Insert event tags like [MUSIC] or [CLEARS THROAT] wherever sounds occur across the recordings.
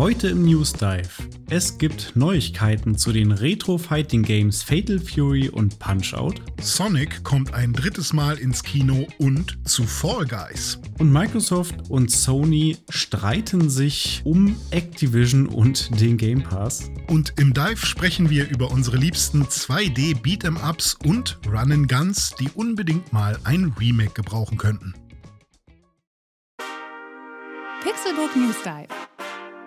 Heute im News Dive. Es gibt Neuigkeiten zu den Retro-Fighting-Games Fatal Fury und Punch-Out. Sonic kommt ein drittes Mal ins Kino und zu Fall Guys. Und Microsoft und Sony streiten sich um Activision und den Game Pass. Und im Dive sprechen wir über unsere liebsten 2D Beat'em Ups und Run Guns, die unbedingt mal ein Remake gebrauchen könnten. Pixelbook News Dive.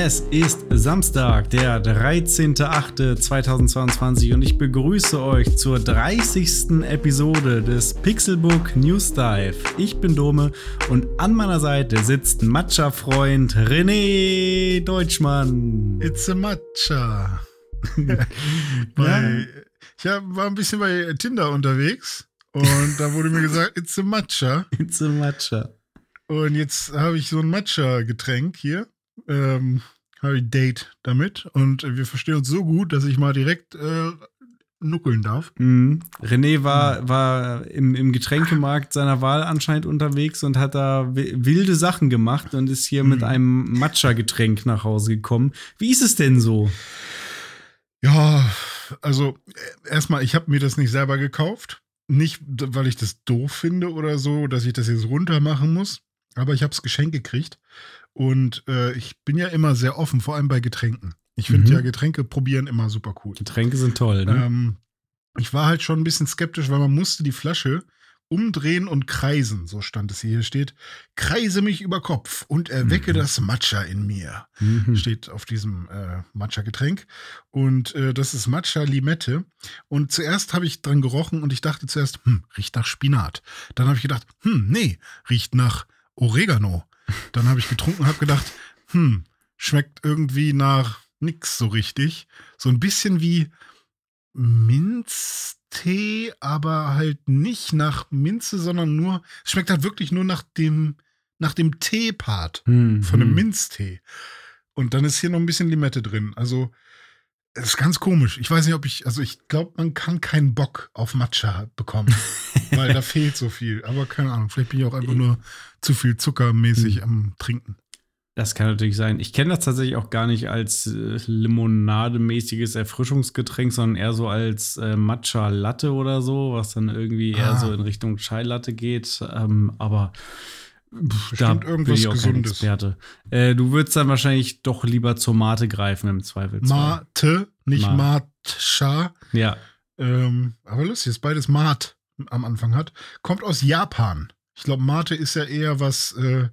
Es ist Samstag, der 13.08.2022 und ich begrüße euch zur 30. Episode des Pixelbook News Dive. Ich bin Dome und an meiner Seite sitzt Matcha-Freund René Deutschmann. It's a Matcha. [LAUGHS] bei, ich war ein bisschen bei Tinder unterwegs und da wurde mir gesagt, it's a Matcha. It's a Matcha. Und jetzt habe ich so ein Matcha-Getränk hier ähm, habe ich Date damit und wir verstehen uns so gut, dass ich mal direkt äh, nuckeln darf. Mhm. René war, war im, im Getränkemarkt seiner Wahl anscheinend unterwegs und hat da wilde Sachen gemacht und ist hier mhm. mit einem Matcha-Getränk nach Hause gekommen. Wie ist es denn so? Ja, also äh, erstmal, ich habe mir das nicht selber gekauft. Nicht, weil ich das doof finde oder so, dass ich das jetzt runter machen muss. Aber ich habe es geschenkt gekriegt. Und äh, ich bin ja immer sehr offen, vor allem bei Getränken. Ich finde mhm. ja Getränke probieren immer super cool. Getränke sind toll, ne? Ähm, ich war halt schon ein bisschen skeptisch, weil man musste die Flasche umdrehen und kreisen, so stand es hier. Hier steht, kreise mich über Kopf und erwecke mhm. das Matcha in mir. Mhm. Steht auf diesem äh, Matcha-Getränk. Und äh, das ist Matcha-Limette. Und zuerst habe ich dran gerochen und ich dachte zuerst, hm, riecht nach Spinat. Dann habe ich gedacht, hm, nee, riecht nach Oregano. Dann habe ich getrunken und habe gedacht, hm, schmeckt irgendwie nach nix so richtig. So ein bisschen wie Minztee, aber halt nicht nach Minze, sondern nur, schmeckt halt wirklich nur nach dem, nach dem Tee-Part hm, von einem hm. Minztee. Und dann ist hier noch ein bisschen Limette drin. Also, es ist ganz komisch. Ich weiß nicht, ob ich, also ich glaube, man kann keinen Bock auf Matcha bekommen, [LAUGHS] weil da fehlt so viel. Aber keine Ahnung, vielleicht bin ich auch einfach nur zu viel zuckermäßig hm. am Trinken. Das kann natürlich sein. Ich kenne das tatsächlich auch gar nicht als äh, limonademäßiges Erfrischungsgetränk, sondern eher so als äh, Matcha Latte oder so, was dann irgendwie ah. eher so in Richtung Chai Latte geht. Ähm, aber Bestimmt da irgendwas Gesundes. Experte. Äh, du würdest dann wahrscheinlich doch lieber zur Mate greifen im Zweifelsfall. Mate, nicht Ma. Matcha. Ja. Ähm, aber lustig, dass beides Mat am Anfang hat. Kommt aus Japan. Ich glaube, Mate ist ja eher was äh,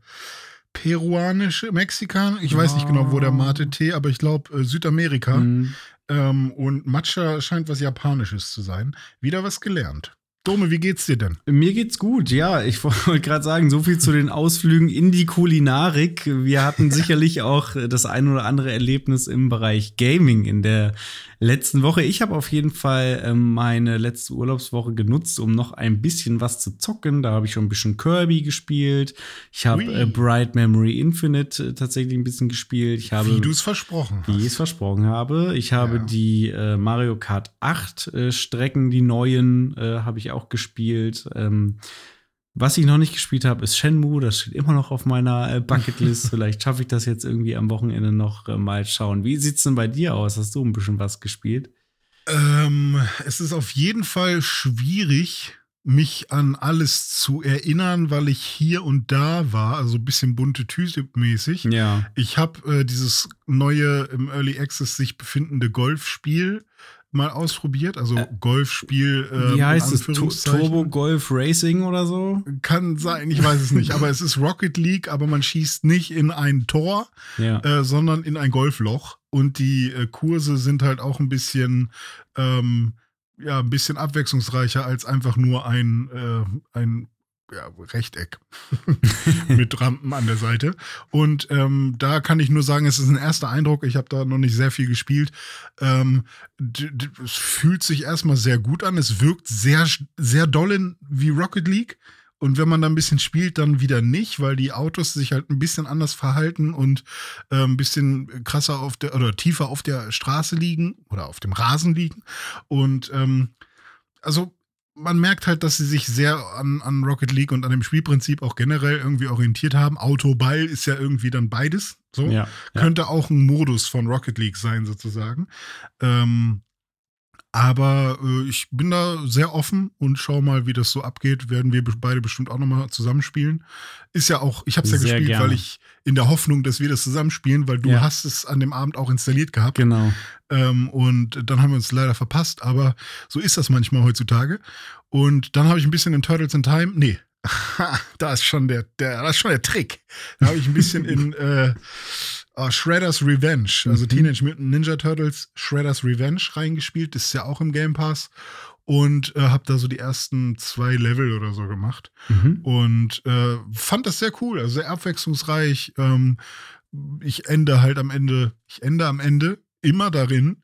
peruanische, Mexikan. Ich weiß nicht genau, wo der Mate-Tee, aber ich glaube äh, Südamerika. Mhm. Ähm, und Matcha scheint was Japanisches zu sein. Wieder was gelernt. Dome, wie geht's dir denn? Mir geht's gut, ja. Ich [LAUGHS] wollte gerade sagen, so viel zu den Ausflügen in die Kulinarik. Wir hatten sicherlich auch das ein oder andere Erlebnis im Bereich Gaming in der letzten Woche. Ich habe auf jeden Fall ähm, meine letzte Urlaubswoche genutzt, um noch ein bisschen was zu zocken. Da habe ich schon ein bisschen Kirby gespielt. Ich habe äh, Bright Memory Infinite äh, tatsächlich ein bisschen gespielt. Ich habe, wie du es versprochen hast. Wie ich es versprochen habe. Ich habe ja. die äh, Mario Kart 8 äh, Strecken, die neuen, äh, habe ich auch gespielt. Ähm, was ich noch nicht gespielt habe, ist Shenmue. Das steht immer noch auf meiner äh, Bucketlist. [LAUGHS] Vielleicht schaffe ich das jetzt irgendwie am Wochenende noch äh, mal schauen. Wie sieht's denn bei dir aus? Hast du ein bisschen was gespielt? Ähm, es ist auf jeden Fall schwierig, mich an alles zu erinnern, weil ich hier und da war, also ein bisschen bunte Tüte mäßig. Ja. Ich habe äh, dieses neue im Early Access sich befindende Golfspiel mal ausprobiert, also äh, Golfspiel. Äh, Wie heißt es? Turbo Golf Racing oder so? Kann sein, ich weiß es nicht. aber es ist Rocket League, aber man schießt nicht in ein Tor, ja. äh, sondern in ein Golfloch. Und die äh, Kurse sind halt auch ein bisschen, ähm, ja, ein bisschen abwechslungsreicher als einfach nur ein, äh, ein ja, Rechteck [LAUGHS] mit Rampen an der Seite. Und ähm, da kann ich nur sagen, es ist ein erster Eindruck. Ich habe da noch nicht sehr viel gespielt. Ähm, es fühlt sich erstmal sehr gut an. Es wirkt sehr, sehr doll wie Rocket League. Und wenn man da ein bisschen spielt, dann wieder nicht, weil die Autos sich halt ein bisschen anders verhalten und äh, ein bisschen krasser auf der oder tiefer auf der Straße liegen oder auf dem Rasen liegen. Und ähm, also man merkt halt, dass sie sich sehr an, an Rocket League und an dem Spielprinzip auch generell irgendwie orientiert haben. Auto-Ball ist ja irgendwie dann beides. So Ja, ja. könnte auch ein Modus von Rocket League sein, sozusagen. Ähm, aber äh, ich bin da sehr offen und schau mal, wie das so abgeht. Werden wir be- beide bestimmt auch nochmal zusammenspielen. Ist ja auch, ich habe es ja Sehr gespielt, gerne. weil ich in der Hoffnung, dass wir das zusammenspielen, weil du Ja. hast es an dem Abend auch installiert gehabt. Genau. Ähm, und dann haben wir uns leider verpasst, aber so ist das manchmal heutzutage. Und dann habe ich ein bisschen in Turtles in Time. Nee, [LAUGHS] da ist schon der, der, das ist schon der Trick. Da habe ich ein bisschen in [LAUGHS] äh, äh, Shredder's Revenge, also Mhm. Teenage Mutant Ninja Turtles Shredder's Revenge reingespielt. Das ist ja auch im Game Pass. Und äh, habe da so die ersten zwei Level oder so gemacht. Mhm. Und äh, fand das sehr cool, also sehr abwechslungsreich. Ähm, ich ende halt am Ende, ich ende am Ende immer darin,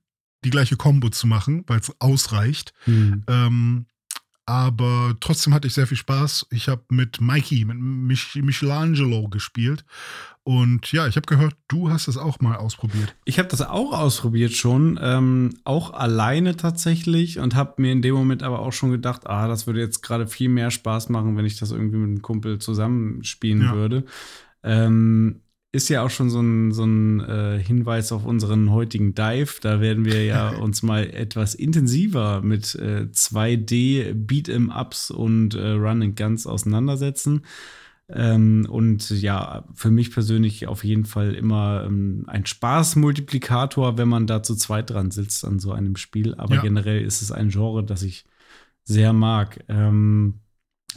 die gleiche Combo zu machen, weil es ausreicht. Mhm. Ähm, aber trotzdem hatte ich sehr viel Spaß. Ich habe mit Mikey, mit Mich Michelangelo gespielt. Und ja, ich habe gehört, du hast es auch mal ausprobiert. Ich habe das auch ausprobiert schon, ähm, auch alleine tatsächlich und habe mir in dem Moment aber auch schon gedacht, ah, das würde jetzt gerade viel mehr Spaß machen, wenn ich das irgendwie mit einem Kumpel zusammenspielen Ja. würde. Ähm, ist ja auch schon so ein, so ein äh, Hinweis auf unseren heutigen Dive. Da werden wir ja [LAUGHS] uns mal etwas intensiver mit äh, 2D Beat'em-Ups und äh, Run and Guns auseinandersetzen. Ähm, und ja, für mich persönlich auf jeden Fall immer ähm, ein Spaßmultiplikator, wenn man da zu zweit dran sitzt an so einem Spiel. Aber Ja. generell ist es ein Genre, das ich sehr mag. Ähm,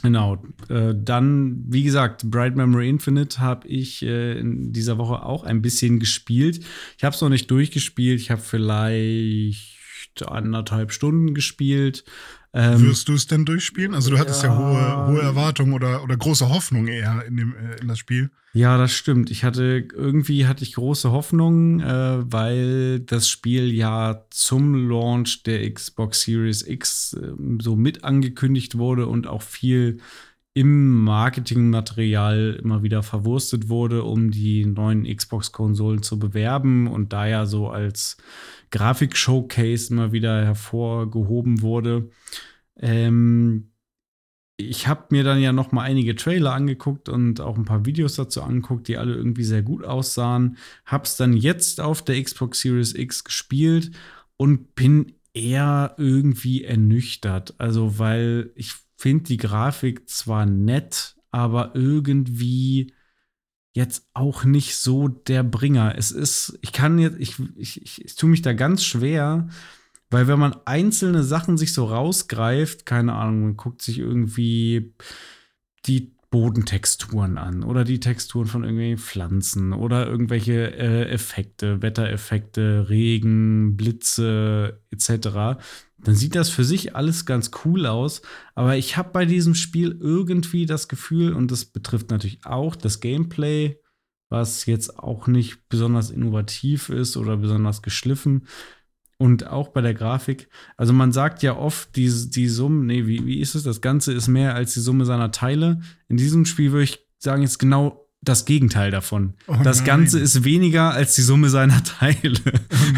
genau. Äh, dann, wie gesagt, Bright Memory Infinite habe ich äh, in dieser Woche auch ein bisschen gespielt. Ich habe es noch nicht durchgespielt. Ich habe vielleicht anderthalb Stunden gespielt. Ähm, Wirst du es denn durchspielen? Also du hattest ja, ja. hohe, hohe Erwartungen oder, oder große Hoffnung eher in, dem, äh, in das Spiel. Ja, das stimmt. Ich hatte irgendwie hatte ich große Hoffnung, äh, weil das Spiel ja zum Launch der Xbox Series X äh, so mit angekündigt wurde und auch viel im Marketingmaterial immer wieder verwurstet wurde, um die neuen Xbox-Konsolen zu bewerben und da ja so als Grafik-Showcase immer wieder hervorgehoben wurde. Ähm, ich habe mir dann ja noch mal einige Trailer angeguckt und auch ein paar Videos dazu angeguckt, die alle irgendwie sehr gut aussahen. Hab's dann jetzt auf der Xbox Series X gespielt und bin eher irgendwie ernüchtert. Also, weil ich finde die Grafik zwar nett, aber irgendwie jetzt auch nicht so der Bringer. Es ist, ich kann jetzt, ich, ich, ich, ich tue mich da ganz schwer, weil wenn man einzelne Sachen sich so rausgreift, keine Ahnung, man guckt sich irgendwie die Bodentexturen an oder die Texturen von irgendwelchen Pflanzen oder irgendwelche äh, Effekte, Wettereffekte, Regen, Blitze etc., dann sieht das für sich alles ganz cool aus. Aber ich habe bei diesem Spiel irgendwie das Gefühl, und das betrifft natürlich auch das Gameplay, was jetzt auch nicht besonders innovativ ist oder besonders geschliffen. Und auch bei der Grafik. Also man sagt ja oft, die, die Summe, nee, wie, wie ist es? Das Ganze ist mehr als die Summe seiner Teile. In diesem Spiel würde ich sagen, ist genau das Gegenteil davon. Oh das. Ganze ist weniger als die Summe seiner [LAUGHS] Teile.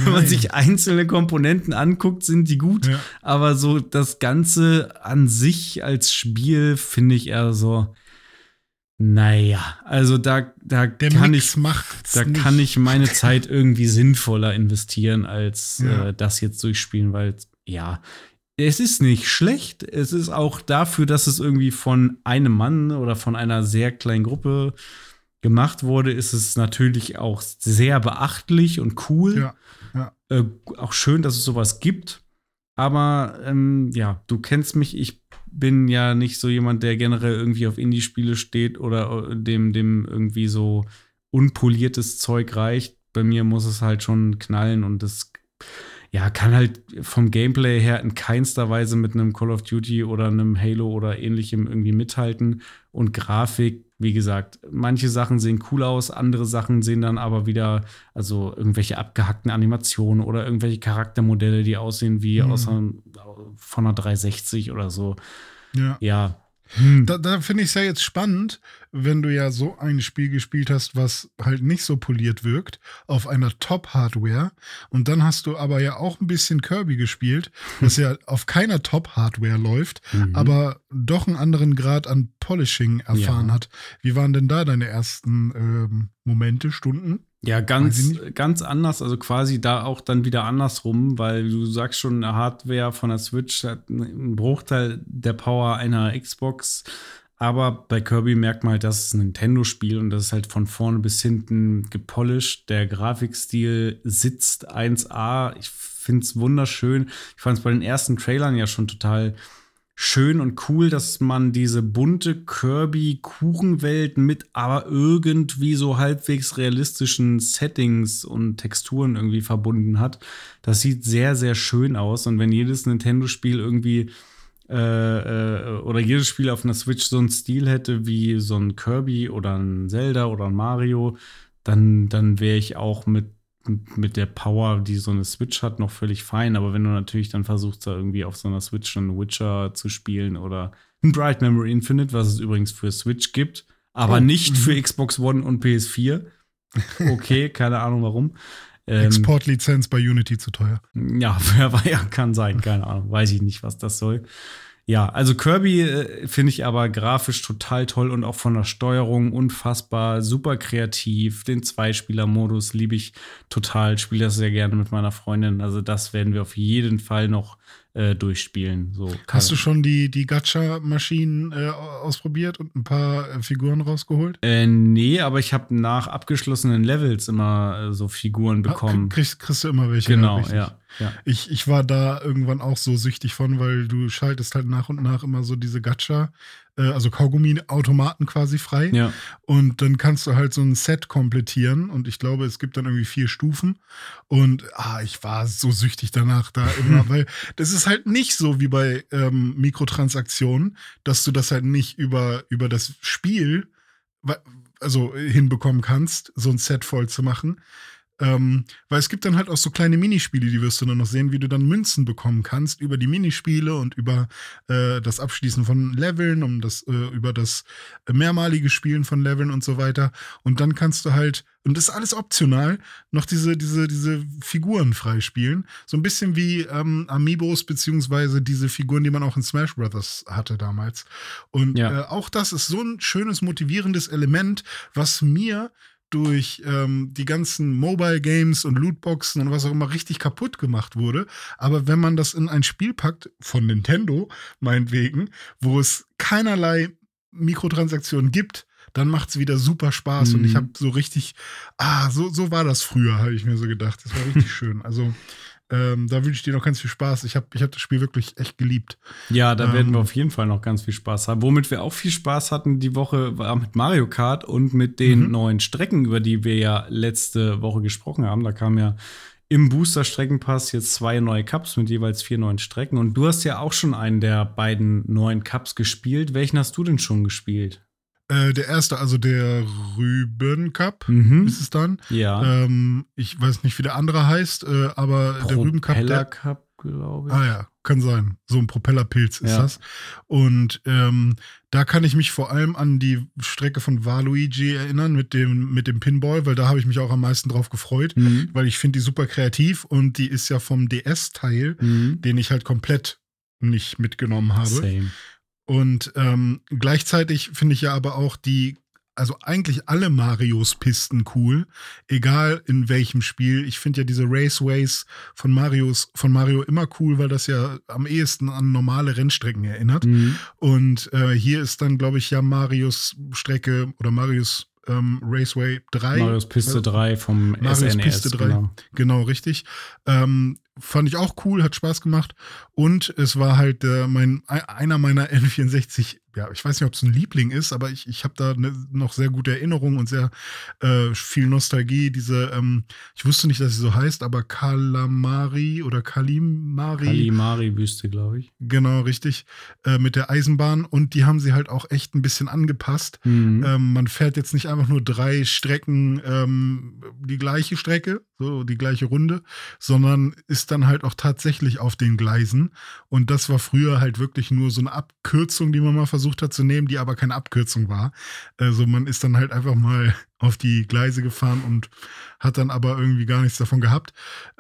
Wenn man sich einzelne Komponenten anguckt, sind die gut. Ja. Aber so das Ganze an sich als Spiel finde ich eher so, naja, also da, da Der kann Mix ich da nicht. kann ich meine Zeit irgendwie sinnvoller investieren, als Ja. äh, das jetzt durchspielen, weil ja, es ist nicht schlecht. Es ist auch dafür, dass es irgendwie von einem Mann oder von einer sehr kleinen Gruppe gemacht wurde, ist es natürlich auch sehr beachtlich und cool. Ja, ja. Äh, auch schön, dass es sowas gibt. Aber ähm, ja, du kennst mich, ich bin ja nicht so jemand, der generell irgendwie auf Indie-Spiele steht oder äh, dem, dem irgendwie so unpoliertes Zeug reicht. Bei mir muss es halt schon knallen und das ja, kann halt vom Gameplay her in keinster Weise mit einem Call of Duty oder einem Halo oder ähnlichem irgendwie mithalten. Und Grafik, wie gesagt, manche Sachen sehen cool aus, andere Sachen sehen dann aber wieder, also irgendwelche abgehackten Animationen oder irgendwelche Charaktermodelle, die aussehen wie Mhm. aus einer, von einer 360 oder so. Ja. Ja, Hm. Da, da finde ich es ja jetzt spannend, wenn du ja so ein Spiel gespielt hast, was halt nicht so poliert wirkt, auf einer Top-Hardware. Und dann hast du aber ja auch ein bisschen Kirby gespielt, [LAUGHS] das ja auf keiner Top-Hardware läuft, mhm. aber doch einen anderen Grad an Polishing erfahren ja. hat. Wie waren denn da deine ersten ähm, Momente, Stunden? Ja, ganz, ganz anders, also quasi da auch dann wieder andersrum, weil du sagst schon, eine Hardware von der Switch hat einen Bruchteil der Power einer Xbox, aber bei Kirby merkt man halt, das ist ein Nintendo-Spiel und das ist halt von vorne bis hinten gepolished. Der Grafikstil sitzt 1A. Ich finde es wunderschön. Ich fand es bei den ersten Trailern ja schon total schön und cool, dass man diese bunte Kirby-Kuchenwelt mit aber irgendwie so halbwegs realistischen Settings und Texturen irgendwie verbunden hat. Das sieht sehr, sehr schön aus. Und wenn jedes Nintendo-Spiel irgendwie äh, äh, oder jedes Spiel auf einer Switch so einen Stil hätte wie so ein Kirby oder ein Zelda oder ein Mario, dann, dann wäre ich auch mit mit der Power, die so eine Switch hat, noch völlig fein. Aber wenn du natürlich dann versuchst, da irgendwie auf so einer Switch einen Witcher zu spielen oder ein Bright Memory Infinite, was es übrigens für Switch gibt, aber oh. nicht für mhm. Xbox One und PS4. Okay, [LAUGHS] keine Ahnung warum. Ähm, Exportlizenz bei Unity zu teuer. Ja, [LAUGHS] ja, kann sein, keine Ahnung. Weiß ich nicht, was das soll. Ja, also Kirby äh, finde ich aber grafisch total toll und auch von der Steuerung unfassbar, super kreativ. Den Zweispieler-Modus liebe ich total, spiele das sehr gerne mit meiner Freundin. Also das werden wir auf jeden Fall noch äh, durchspielen. So, Hast du schon die, die Gacha-Maschinen äh, ausprobiert und ein paar äh, Figuren rausgeholt? Äh, nee, aber ich habe nach abgeschlossenen Levels immer äh, so Figuren ah, bekommen. Ah, kriegst, kriegst du immer welche? Genau, ja. Ja. Ich, ich war da irgendwann auch so süchtig von, weil du schaltest halt nach und nach immer so diese Gacha, äh, also Kaugummi-Automaten quasi frei. Ja. Und dann kannst du halt so ein Set komplettieren und ich glaube, es gibt dann irgendwie vier Stufen. Und ah, ich war so süchtig danach da [LAUGHS] immer, weil das ist halt nicht so wie bei ähm, Mikrotransaktionen, dass du das halt nicht über, über das Spiel also hinbekommen kannst, so ein Set voll zu machen, ähm, weil es gibt dann halt auch so kleine Minispiele, die wirst du dann noch sehen, wie du dann Münzen bekommen kannst über die Minispiele und über äh, das Abschließen von Leveln, um das, äh, über das mehrmalige Spielen von Leveln und so weiter. Und dann kannst du halt, und das ist alles optional, noch diese, diese, diese Figuren freispielen. So ein bisschen wie ähm, Amiibos, beziehungsweise diese Figuren, die man auch in Smash Brothers hatte damals. Und ja. äh, auch das ist so ein schönes, motivierendes Element, was mir durch ähm, die ganzen Mobile Games und Lootboxen und was auch immer richtig kaputt gemacht wurde. Aber wenn man das in ein Spiel packt, von Nintendo meinetwegen, wo es keinerlei Mikrotransaktionen gibt, dann macht es wieder super Spaß. Mhm. Und ich mhm. habe so richtig, ah, so, so war das früher, habe ich mir so gedacht. Das war richtig [LAUGHS] schön. Also ähm, da wünsche ich dir noch ganz viel Spaß. Ich habe ich hab das Spiel wirklich echt geliebt. Ja, da ähm, werden wir auf jeden Fall noch ganz viel Spaß haben. Womit wir auch viel Spaß hatten die Woche war mit Mario Kart und mit den mhm. neuen Strecken, über die wir ja letzte Woche gesprochen haben. Da kam ja im Booster-Streckenpass jetzt zwei neue Cups mit jeweils vier neuen Strecken. Und du hast ja auch schon einen der beiden neuen Cups gespielt. Welchen hast du denn schon gespielt? Äh, der erste, also der Rüben Cup mhm. ist es dann. Ja. Ähm, ich weiß nicht, wie der andere heißt, äh, aber Propeller der Rüben Cup. Propeller Cup, glaube ich. Ah ja, kann sein. So ein Propellerpilz ist ja. das. Und ähm, da kann ich mich vor allem an die Strecke von Waluigi erinnern mit dem, mit dem Pinball, weil da habe ich mich auch am meisten drauf gefreut, mhm. weil ich finde die super kreativ und die ist ja vom DS-Teil, mhm. den ich halt komplett nicht mitgenommen habe. Same. Und ähm, gleichzeitig finde ich ja aber auch die, also eigentlich alle Marios Pisten cool, egal in welchem Spiel. Ich finde ja diese Raceways von Marios, von Mario immer cool, weil das ja am ehesten an normale Rennstrecken erinnert. Mhm. Und äh, hier ist dann, glaube ich, ja Marios Strecke oder Marios ähm, Raceway 3. Marios Piste 3 vom Marios SNES, Piste 3. Genau, genau richtig. Ähm, fand ich auch cool, hat Spaß gemacht. Und es war halt äh, mein, einer meiner [LAUGHS] N64 ja, ich weiß nicht, ob es ein Liebling ist, aber ich, ich habe da ne, noch sehr gute Erinnerungen und sehr äh, viel Nostalgie. Diese, ähm, ich wusste nicht, dass sie so heißt, aber Kalamari oder Kalimari. Kalimari-Wüste, glaube ich. Genau, richtig. Äh, mit der Eisenbahn und die haben sie halt auch echt ein bisschen angepasst. Mhm. Ähm, man fährt jetzt nicht einfach nur drei Strecken, ähm, die gleiche Strecke, so die gleiche Runde, sondern ist ist dann halt auch tatsächlich auf den Gleisen. Und das war früher halt wirklich nur so eine Abkürzung, die man mal versucht hat zu nehmen, die aber keine Abkürzung war. Also man ist dann halt einfach mal [LAUGHS] auf die Gleise gefahren und hat dann aber irgendwie gar nichts davon gehabt.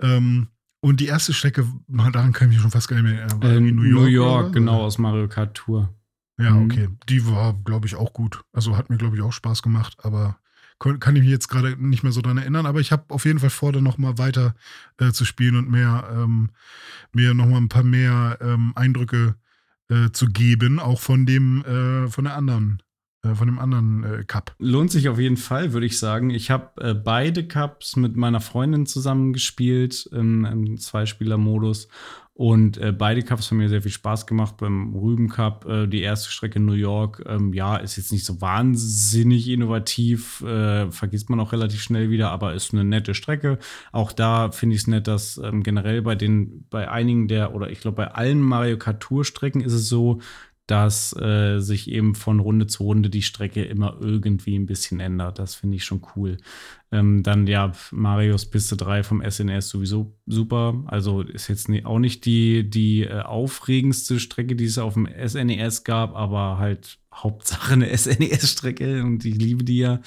Ähm, und die erste Strecke, daran kann ich mich schon fast gar nicht mehr erinnern. Äh, New York, New York genau, aus Mario Kart Tour. Ja, mhm. okay. Die war, glaube ich, auch gut. Also hat mir, glaube ich, auch Spaß gemacht, aber kann ich mich jetzt gerade nicht mehr so dran erinnern. Aber ich habe auf jeden Fall vor, da nochmal weiter äh, zu spielen und mehr, ähm, mir nochmal ein paar mehr ähm, Eindrücke äh, zu geben, auch von dem, äh, von der anderen von dem anderen äh, Cup. Lohnt sich auf jeden Fall, würde ich sagen. Ich habe äh, beide Cups mit meiner Freundin zusammen gespielt im, im Zweispieler-Modus. Und äh, beide Cups haben mir sehr viel Spaß gemacht. Beim Rüben Cup, äh, die erste Strecke in New York, ähm, ja, ist jetzt nicht so wahnsinnig innovativ, äh, vergisst man auch relativ schnell wieder, aber ist eine nette Strecke. Auch da finde ich es nett, dass ähm, generell bei den, bei einigen der, oder ich glaube bei allen Mario Kart Tour Strecken ist es so, dass äh, sich eben von Runde zu Runde die Strecke immer irgendwie ein bisschen ändert. Das finde ich schon cool. Ähm, dann ja, Marios Piste 3 vom SNES sowieso super. Also ist jetzt auch nicht die, die äh, aufregendste Strecke, die es auf dem SNES gab, aber halt Hauptsache eine [LAUGHS] SNES-Strecke und ich liebe die ja.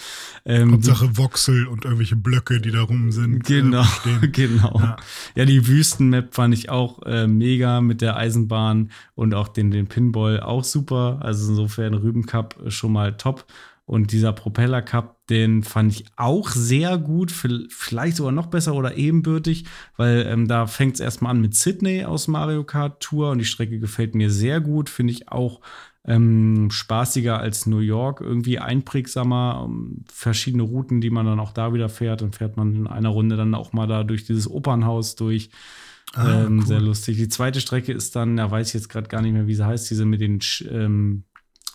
Ähm, Hauptsache Voxel und irgendwelche Blöcke, die da rum sind. Äh, genau, äh, [LAUGHS] genau. Ja. ja. die Wüstenmap fand ich auch äh, mega mit der Eisenbahn und auch den, den Pinball auch super. Also insofern Rüben Cup schon mal top. Und dieser Propeller Cup, den fand ich auch sehr gut, vielleicht sogar noch besser oder ebenbürtig, weil ähm, da fängt es erstmal an mit Sydney aus Mario Kart Tour und die Strecke gefällt mir sehr gut, finde ich auch ähm, spaßiger als New York, irgendwie einprägsamer, ähm, verschiedene Routen, die man dann auch da wieder fährt. Dann fährt man in einer Runde dann auch mal da durch dieses Opernhaus durch. Ah, ähm, cool. Sehr lustig. Die zweite Strecke ist dann, da weiß ich jetzt gerade gar nicht mehr, wie sie heißt, diese mit den Sch ähm,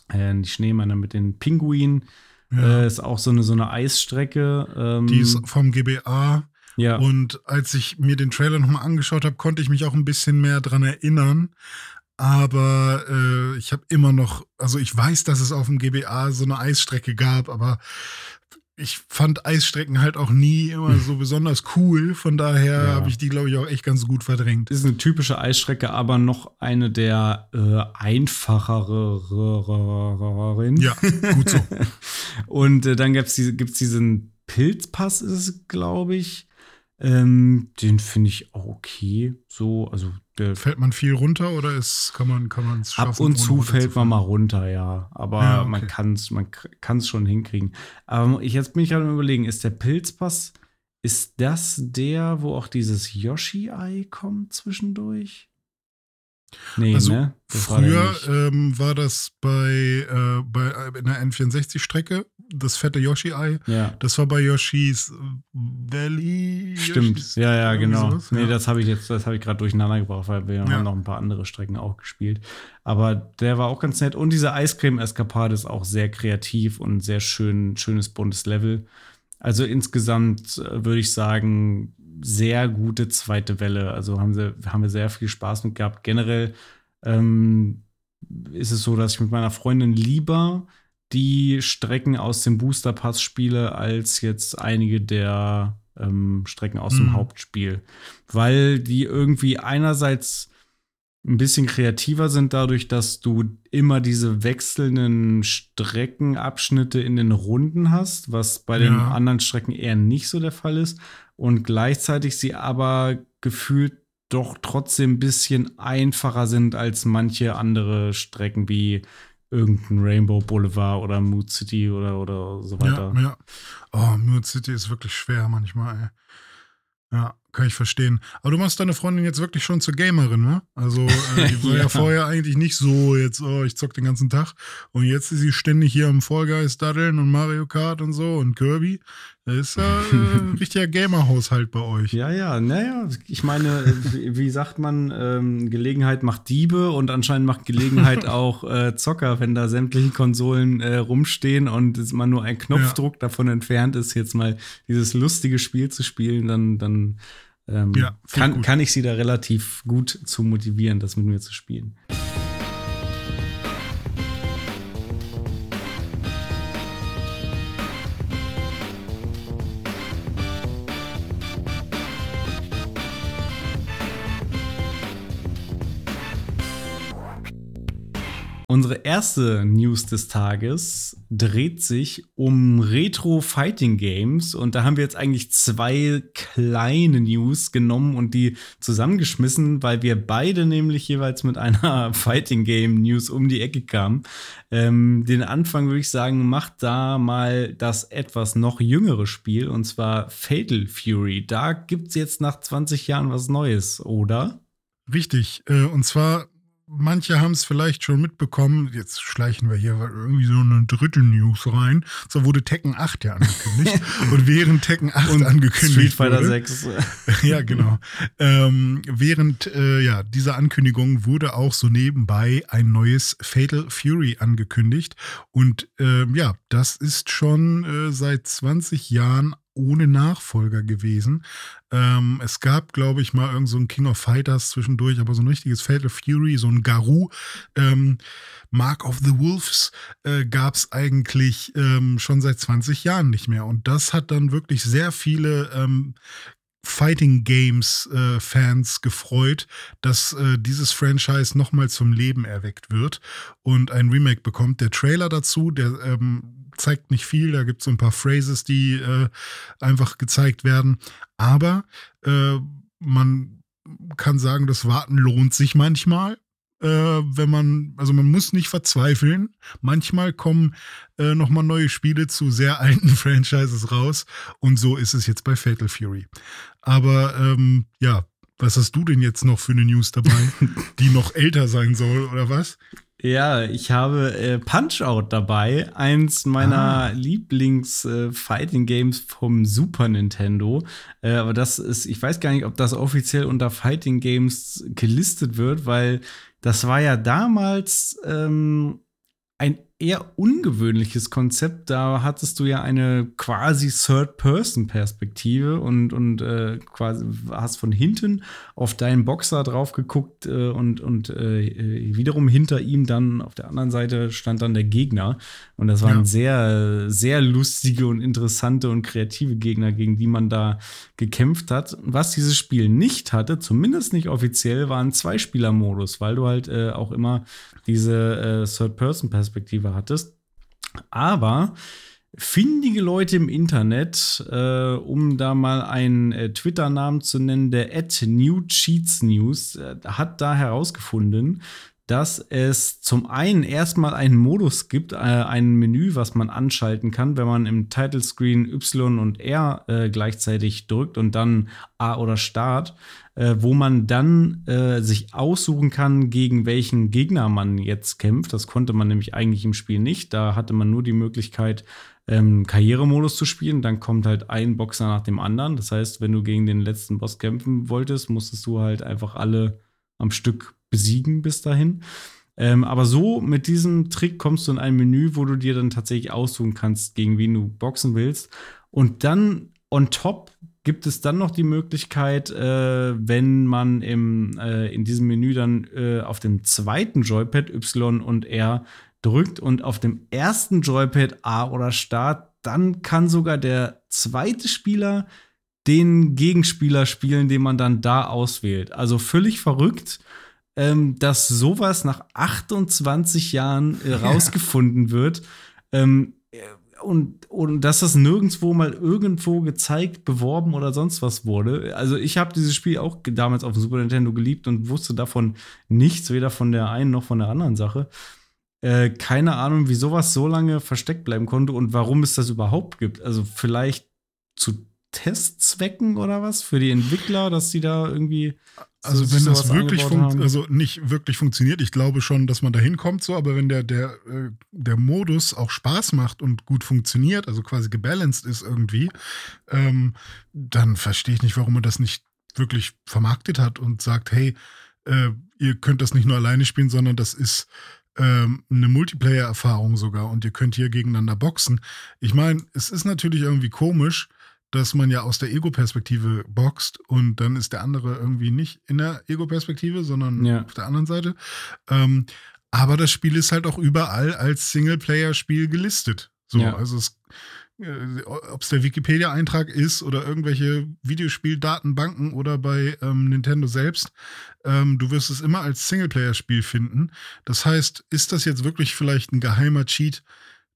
äh, die Schneemänner mit den Pinguinen. Ja. Äh, ist auch so eine, so eine Eisstrecke. Ähm, die ist vom GBA. Ja. Und als ich mir den Trailer nochmal angeschaut habe, konnte ich mich auch ein bisschen mehr dran erinnern aber äh, ich habe immer noch, also ich weiß, dass es auf dem GBA so eine Eisstrecke gab, aber ich fand Eisstrecken halt auch nie immer so besonders cool. Von daher ja. habe ich die, glaube ich, auch echt ganz gut verdrängt. Ist eine typische Eisstrecke, aber noch eine der äh, einfacheren. Ja, gut so. [LAUGHS] Und äh, dann gibt es diese, gibt's diesen Pilzpass, ist es, glaube ich. Ähm, den finde ich auch okay. So, also fällt man viel runter oder ist, kann man kann man es schaffen? Ab und zu fällt man mal runter, ja. Aber ja, okay. man kann es man kann's schon hinkriegen. Aber ich, jetzt bin ich gerade überlegen, ist der Pilzpass, ist das der, wo auch dieses Yoshi-Ei kommt zwischendurch? Nee, also ne? früher war, ähm, war das bei, äh, bei äh, in der N64-Strecke, das fette Yoshi-Ei. Ja. Das war bei Yoshi's Valley. Stimmt, Yoshi's ja, ja, genau. Sowas. Nee, ja. das habe ich jetzt, das habe ich gerade durcheinander gebracht, weil wir ja. haben noch ein paar andere Strecken auch gespielt. Aber der war auch ganz nett. Und diese Eiscreme-Eskapade ist auch sehr kreativ und sehr schön, schönes buntes Level. Also insgesamt äh, würde ich sagen, sehr gute zweite Welle. Also haben, sie, haben wir sehr viel Spaß mit gehabt. Generell ähm, ist es so, dass ich mit meiner Freundin lieber die Strecken aus dem Booster Pass spiele, als jetzt einige der ähm, Strecken aus mhm. dem Hauptspiel. Weil die irgendwie einerseits ein bisschen kreativer sind dadurch, dass du immer diese wechselnden Streckenabschnitte in den Runden hast, was bei ja. den anderen Strecken eher nicht so der Fall ist. Und gleichzeitig sie aber gefühlt doch trotzdem ein bisschen einfacher sind als manche andere Strecken wie irgendein Rainbow Boulevard oder Mood City oder, oder so weiter. Ja, ja. Oh, Mood City ist wirklich schwer manchmal, ey. Ja, kann ich verstehen. Aber du machst deine Freundin jetzt wirklich schon zur Gamerin, ne? Also, äh, [LAUGHS] die war ja. ja. vorher eigentlich nicht so jetzt, oh, ich zock den ganzen Tag. Und jetzt ist sie ständig hier am Fall Guys daddeln und Mario Kart und so und Kirby. Das ist ja äh, [LAUGHS] ein richtiger Gamer-Haushalt bei euch. Ja, ja, naja, ich meine, wie, sagt man, ähm, Gelegenheit macht Diebe und anscheinend macht Gelegenheit [LAUGHS] auch äh, Zocker, wenn da sämtliche Konsolen äh, rumstehen und man nur ein Knopfdruck ja. davon entfernt ist, jetzt mal dieses lustige Spiel zu spielen, dann, dann ähm, ja, kann, kann ich sie da relativ gut zu motivieren, das mit mir zu spielen. Unsere erste News des Tages dreht sich um Retro-Fighting Games und da haben wir jetzt eigentlich zwei kleine News genommen und die zusammengeschmissen, weil wir beide nämlich jeweils mit einer [LAUGHS] Fighting Game News um die Ecke kamen. Ähm, den Anfang würde ich sagen, macht da mal das etwas noch jüngere Spiel und zwar Fatal Fury. Da gibt es jetzt nach 20 Jahren was Neues, oder? Richtig. Äh, und zwar manche haben es vielleicht schon mitbekommen. Jetzt schleichen wir hier irgendwie so eine Drittel-News rein. So wurde Tekken 8 ja angekündigt. [LAUGHS] und während Tekken 8 und angekündigt Street Fighter wurde, 6. [LAUGHS] ja, genau. Ähm, während äh, ja, dieser Ankündigung wurde auch so nebenbei ein neues Fatal Fury angekündigt. Und ähm, ja, das ist schon äh, seit 20 Jahren ohne Nachfolger gewesen. Ähm, es gab, glaube ich, mal irgend so ein King of Fighters zwischendurch, aber so ein richtiges Fatal Fury, so ein Garou. Ähm, Mark of the Wolves äh, gab es eigentlich ähm, schon seit 20 Jahren nicht mehr. Und das hat dann wirklich sehr viele ähm, Fighting Games äh, Fans gefreut, dass äh, dieses Franchise nochmal zum Leben erweckt wird und ein Remake bekommt. Der Trailer dazu, der ähm, zeigt nicht viel, da gibt es so ein paar Phrases, die äh, einfach gezeigt werden, aber äh, man kann sagen, das Warten lohnt sich manchmal äh, wenn man, also man muss nicht verzweifeln. Manchmal kommen äh, nochmal neue Spiele zu sehr alten [LAUGHS] Franchises raus. Und so ist es jetzt bei Fatal Fury. Aber ähm, ja, was hast du denn jetzt noch für eine News dabei, [LAUGHS] die noch älter sein soll, oder was? Ja, ich habe äh, Punch-Out dabei, eins meiner ah. Lieblings-Fighting-Games äh, vom Super Nintendo. Äh, aber das ist, ich weiß gar nicht, ob das offiziell unter Fighting Games gelistet wird, weil das war ja damals ähm, ein eher ungewöhnliches Konzept. Da hattest du ja eine quasi Third-Person-Perspektive und, und äh, quasi hast von hinten auf deinen Boxer drauf geguckt äh, und, und äh, wiederum hinter ihm dann auf der anderen Seite stand dann der Gegner. Und das waren ja. sehr, sehr lustige und interessante und kreative Gegner, gegen die man da gekämpft hat. Was dieses Spiel nicht hatte, zumindest nicht offiziell, war ein Zweispieler-Modus, weil du halt äh, auch immer diese äh, Third-Person-Perspektive hattest. Aber findige Leute im Internet, äh, um da mal einen äh, Twitter-Namen zu nennen, der at New Cheats News, äh, hat da herausgefunden, dass es zum einen erstmal einen Modus gibt, äh, ein Menü, was man anschalten kann, wenn man im Title Screen Y und R äh, gleichzeitig drückt und dann A oder Start, äh, wo man dann äh, sich aussuchen kann, gegen welchen Gegner man jetzt kämpft. Das konnte man nämlich eigentlich im Spiel nicht. Da hatte man nur die Möglichkeit, ähm, Karrieremodus zu spielen. Dann kommt halt ein Boxer nach dem anderen. Das heißt, wenn du gegen den letzten Boss kämpfen wolltest, musstest du halt einfach alle am Stück besiegen bis dahin. Ähm, aber so mit diesem Trick kommst du in ein Menü, wo du dir dann tatsächlich aussuchen kannst, gegen wen du boxen willst. Und dann on top gibt es dann noch die Möglichkeit, äh, wenn man im, äh, in diesem Menü dann äh, auf dem zweiten Joypad Y und R drückt und auf dem ersten Joypad A oder Start, dann kann sogar der zweite Spieler den Gegenspieler spielen, den man dann da auswählt. Also völlig verrückt ähm, dass sowas nach 28 Jahren äh, [LAUGHS] rausgefunden wird. Ähm, und, und dass das nirgendwo mal irgendwo gezeigt, beworben oder sonst was wurde. Also ich habe dieses Spiel auch damals auf dem Super Nintendo geliebt und wusste davon nichts, weder von der einen noch von der anderen Sache. Äh, keine Ahnung, wie sowas so lange versteckt bleiben konnte und warum es das überhaupt gibt. Also vielleicht zu Testzwecken oder was für die Entwickler, dass sie da irgendwie also wenn das wirklich also nicht wirklich funktioniert, ich glaube schon, dass man da hinkommt so, aber wenn der, der, äh, der Modus auch Spaß macht und gut funktioniert, also quasi gebalanced ist irgendwie, ähm, dann verstehe ich nicht, warum man das nicht wirklich vermarktet hat und sagt, hey, äh, ihr könnt das nicht nur alleine spielen, sondern das ist ähm, eine Multiplayer-Erfahrung sogar und ihr könnt hier gegeneinander boxen. Ich meine, es ist natürlich irgendwie komisch, dass man ja aus der Ego-Perspektive boxt und dann ist der andere irgendwie nicht in der Ego-Perspektive, sondern ja. auf der anderen Seite. Ähm, aber das Spiel ist halt auch überall als Singleplayer-Spiel gelistet. So, ja. also es äh, ob es der Wikipedia-Eintrag ist oder irgendwelche Videospieldatenbanken oder bei ähm, Nintendo selbst, ähm, du wirst es immer als Singleplayer-Spiel finden. Das heißt, ist das jetzt wirklich vielleicht ein geheimer Cheat,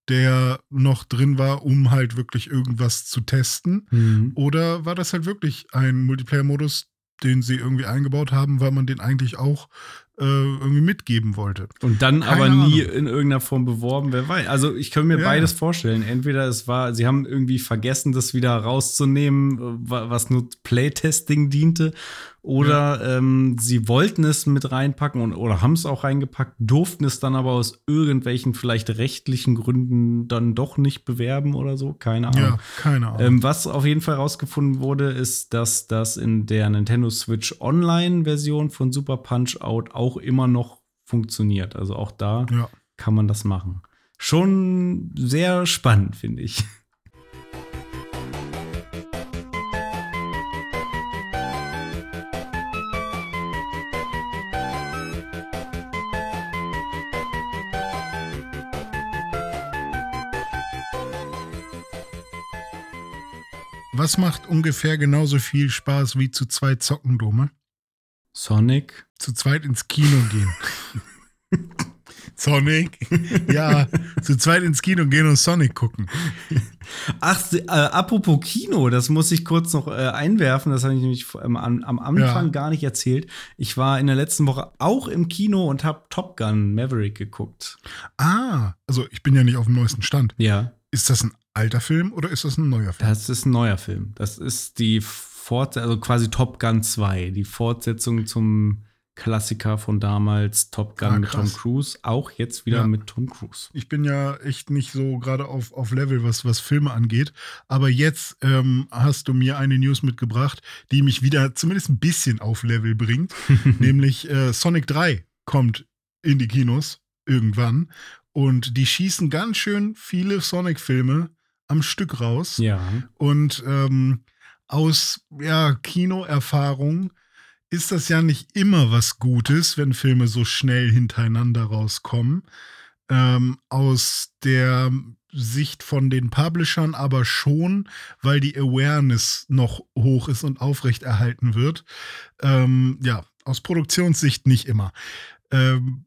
der noch drin war, um halt wirklich irgendwas zu testen? Mhm. Oder war das halt wirklich ein Multiplayer-Modus, den sie irgendwie eingebaut haben, weil man den eigentlich auch äh, irgendwie mitgeben wollte. Und dann Keine aber nie Ahnung. in irgendeiner Form beworben, wer weiß. Also ich kann mir Ja. beides vorstellen. Entweder es war, sie haben irgendwie vergessen, das wieder rauszunehmen, äh, wa- was nur Playtesting diente, oder ähm, sie wollten es mit reinpacken und, oder haben es auch reingepackt, durften es dann aber aus irgendwelchen vielleicht rechtlichen Gründen dann doch nicht bewerben oder so. Keine Ahnung. Ja, keine Ahnung. Ähm, was auf jeden Fall rausgefunden wurde, ist, dass das in der Nintendo Switch Online-Version von Super Punch Out auch immer noch funktioniert. Also auch da ja. kann man das machen. Schon sehr spannend, finde ich. Was macht ungefähr genauso viel Spaß wie zu zweit zocken, Dome? Sonic. Zu zweit ins Kino gehen. [LAUGHS] Sonic? ja, zu zweit ins Kino gehen und Sonic gucken. Ach, äh, apropos Kino, das muss ich kurz noch äh, einwerfen. Das habe ich nämlich ähm, am, am Anfang Ja. gar nicht erzählt. Ich war in der letzten Woche auch im Kino und habe Top Gun Maverick geguckt. Ah, also ich bin ja nicht auf dem neuesten Stand. Ja. Ist das ein alter Film oder ist das ein neuer Film? Das ist ein neuer Film. Das ist die Fortsetzung, also quasi Top Gun 2, die Fortsetzung zum Klassiker von damals, Top Gun Ah, mit Tom. Cruise, auch jetzt wieder Ja. mit Tom Cruise. Ich bin ja echt nicht so gerade auf, auf Level, was, was Filme angeht. Aber jetzt ähm, hast du mir eine News mitgebracht, die mich wieder zumindest ein bisschen auf Level bringt. [LAUGHS] nämlich äh, Sonic 3 kommt in die Kinos irgendwann. Und die schießen ganz schön viele Sonic-Filme am Stück raus. Ja. Und ähm, aus ja, Kinoerfahrung ist das ja nicht immer was Gutes, wenn Filme so schnell hintereinander rauskommen. Ähm, aus der Sicht von den Publishern aber schon, weil die Awareness noch hoch ist und aufrechterhalten wird. Ähm, ja, aus Produktionssicht nicht immer. Ähm,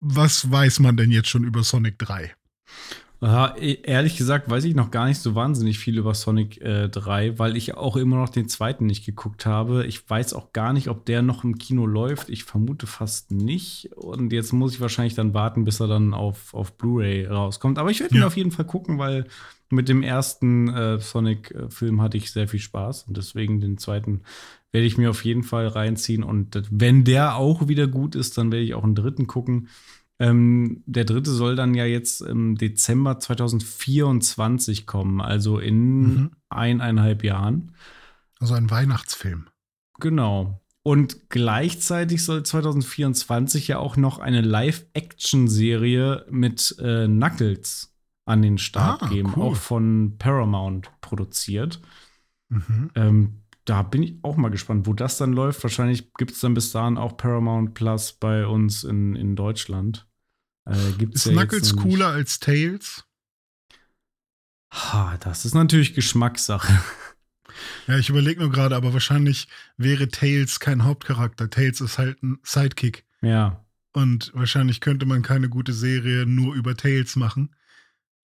was weiß man denn jetzt schon über Sonic 3? Ja, e- ehrlich gesagt weiß ich noch gar nicht so wahnsinnig viel über Sonic äh, 3, weil ich auch immer noch den zweiten nicht geguckt habe. Ich weiß auch gar nicht, ob der noch im Kino läuft. Ich vermute fast nicht. Und jetzt muss ich wahrscheinlich dann warten, bis er dann auf, auf Blu-ray rauskommt. Aber ich werde ihn Ja. auf jeden Fall gucken, weil mit dem ersten äh, Sonic-Film hatte ich sehr viel Spaß. Und deswegen den zweiten werde ich mir auf jeden Fall reinziehen. Und wenn der auch wieder gut ist, dann werde ich auch einen dritten gucken. Ähm, der dritte soll dann ja jetzt im Dezember 2024 kommen, also in Mhm. eineinhalb Jahren. Also ein Weihnachtsfilm. Genau. Und gleichzeitig soll 2024 ja auch noch eine Live-Action-Serie mit äh, Knuckles an den Start Ah, geben, cool. auch von Paramount produziert. Mhm. Ähm, da bin ich auch mal gespannt, wo das dann läuft. Wahrscheinlich gibt es dann bis dahin auch Paramount Plus bei uns in, in Deutschland. Äh, Ist ja Knuckles cooler als Tails? Ha, das ist natürlich Geschmackssache. Ja, ich überlege nur gerade, aber wahrscheinlich wäre Tails kein Hauptcharakter. Tails ist halt ein Sidekick. Ja. Und wahrscheinlich könnte man keine gute Serie nur über Tails machen.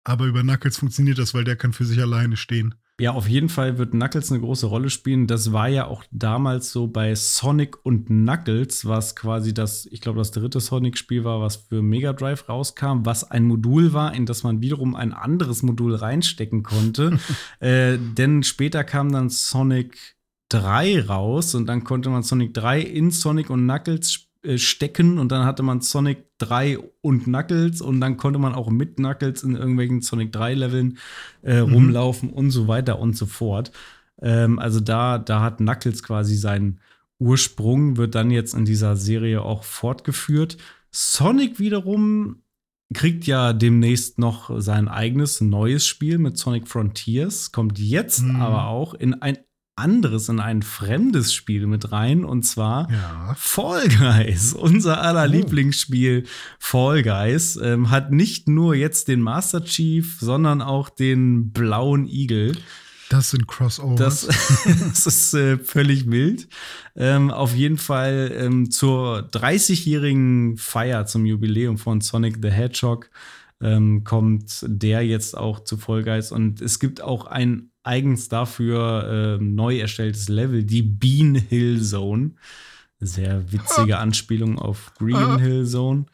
Aber über Knuckles funktioniert das, weil der kann für sich alleine stehen. Ja, auf jeden Fall wird Knuckles eine große Rolle spielen. Das war ja auch damals so bei Sonic und Knuckles, was quasi das, ich glaube, das dritte Sonic-Spiel war, was für Mega Drive rauskam, was ein Modul war, in das man wiederum ein anderes Modul reinstecken konnte. [LAUGHS] äh, denn später kam dann Sonic 3 raus und dann konnte man Sonic 3 in Sonic und Knuckles sp- äh, stecken und dann hatte man Sonic 3 und Knuckles und dann konnte man auch mit Knuckles in irgendwelchen Sonic 3 Leveln äh, Mhm. rumlaufen und so weiter und so fort. Ähm, also da, da hat Knuckles quasi seinen Ursprung, wird dann jetzt in dieser Serie auch fortgeführt. Sonic wiederum kriegt ja demnächst noch sein eigenes neues Spiel mit Sonic Frontiers, kommt jetzt Mhm. aber auch in ein anderes, in ein fremdes Spiel mit rein und zwar Ja. Fall Guys. [LAUGHS] Unser aller Oh. Lieblingsspiel Fall Guys ähm, hat nicht nur jetzt den Master Chief, sondern auch den blauen Igel. Das sind Crossovers. Das, [LAUGHS] das ist äh, völlig wild. Ähm, auf jeden Fall ähm, zur 30-jährigen Feier zum Jubiläum von Sonic the Hedgehog ähm, kommt der jetzt auch zu Fall Guys und es gibt auch ein eigens dafür ähm, neu erstelltes Level, die Bean Hill Zone. Sehr witzige [LAUGHS] Anspielung auf Green Hill Zone.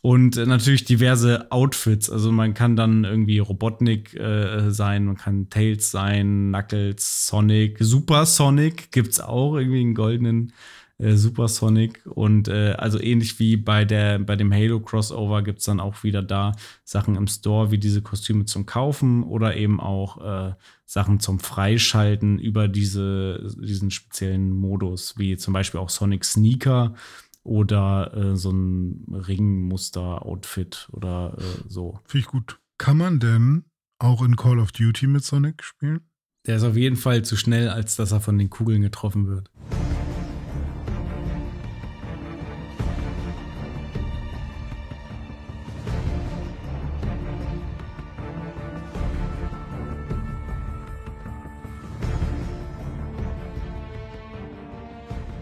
Und äh, natürlich diverse Outfits. Also man kann dann irgendwie Robotnik äh, sein, man kann Tails sein, Knuckles, Sonic, Super Sonic gibt's auch, irgendwie einen goldenen äh, Super Sonic. Und äh, also ähnlich wie bei, der, bei dem Halo Crossover gibt's dann auch wieder da Sachen im Store, wie diese Kostüme zum Kaufen oder eben auch äh, Sachen zum Freischalten über diese, diesen speziellen Modus, wie zum Beispiel auch Sonic Sneaker oder äh, so ein Ringmuster-Outfit oder äh, so. Finde ich gut. Kann man denn auch in Call of Duty mit Sonic spielen? Der ist auf jeden Fall zu schnell, als dass er von den Kugeln getroffen wird.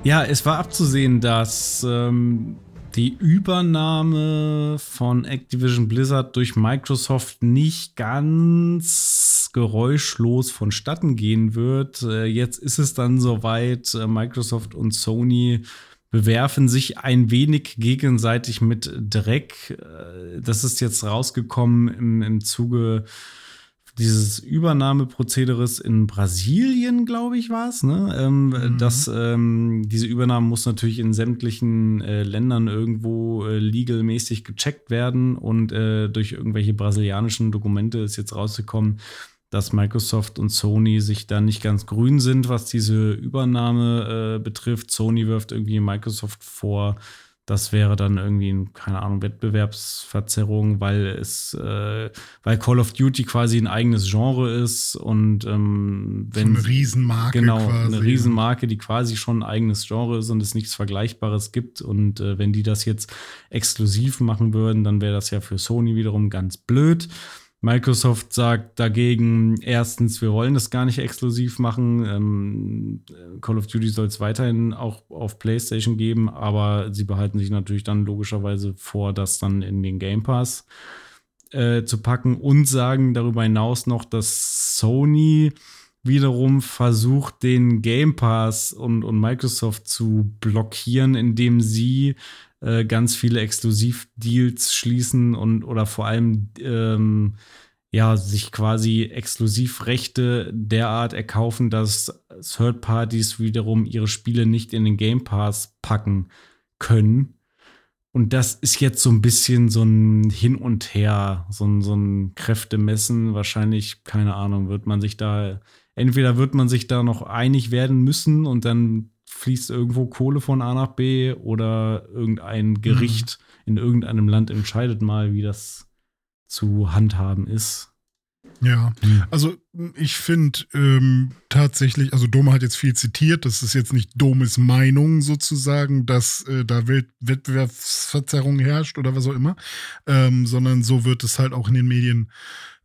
Ja, es war abzusehen, dass ähm, die Übernahme von Activision Blizzard durch Microsoft nicht ganz geräuschlos vonstatten gehen wird. Äh, jetzt ist es dann soweit, äh, Microsoft und Sony bewerfen sich ein wenig gegenseitig mit Dreck. Äh, Das ist jetzt rausgekommen im, im Zuge dieses Übernahmeprozederes in Brasilien, glaube ich, war es. Ne? Ähm, Mhm. das, ähm, diese Übernahme muss natürlich in sämtlichen äh, Ländern irgendwo äh, legalmäßig gecheckt werden und äh, durch irgendwelche brasilianischen Dokumente ist jetzt rausgekommen, dass Microsoft und Sony sich da nicht ganz grün sind, was diese Übernahme äh, betrifft. Sony wirft irgendwie Microsoft vor, das wäre dann irgendwie, ein, keine Ahnung, Wettbewerbsverzerrung, weil es, äh, weil Call of Duty quasi ein eigenes Genre ist und ähm, wenn so eine Riesenmarke genau quasi. eine Riesenmarke, die quasi schon ein eigenes Genre ist und es nichts Vergleichbares gibt und äh, wenn die das jetzt exklusiv machen würden, dann wäre das ja für Sony wiederum ganz blöd. Microsoft sagt dagegen, erstens, wir wollen das gar nicht exklusiv machen. Ähm, Call of Duty soll es weiterhin auch auf PlayStation geben, aber sie behalten sich natürlich dann logischerweise vor, das dann in den Game Pass äh, zu packen und sagen darüber hinaus noch, dass Sony wiederum versucht, den Game Pass und, und Microsoft zu blockieren, indem sie äh, ganz viele Exklusivdeals schließen und oder vor allem ähm, ja sich quasi Exklusivrechte derart erkaufen, dass Third Parties wiederum ihre Spiele nicht in den Game Pass packen können. Und das ist jetzt so ein bisschen so ein Hin und Her, so ein, so ein Kräftemessen. Wahrscheinlich, keine Ahnung, wird man sich da, entweder wird man sich da noch einig werden müssen und dann fließt irgendwo Kohle von A nach B oder irgendein Gericht in irgendeinem Land entscheidet mal, wie das zu handhaben ist. Ja, Hm. also ich finde ähm, tatsächlich, also Dome hat jetzt viel zitiert, das ist jetzt nicht Domes Meinung sozusagen, dass äh, da Welt Wettbewerbsverzerrung herrscht oder was auch immer, ähm, sondern so wird es halt auch in den Medien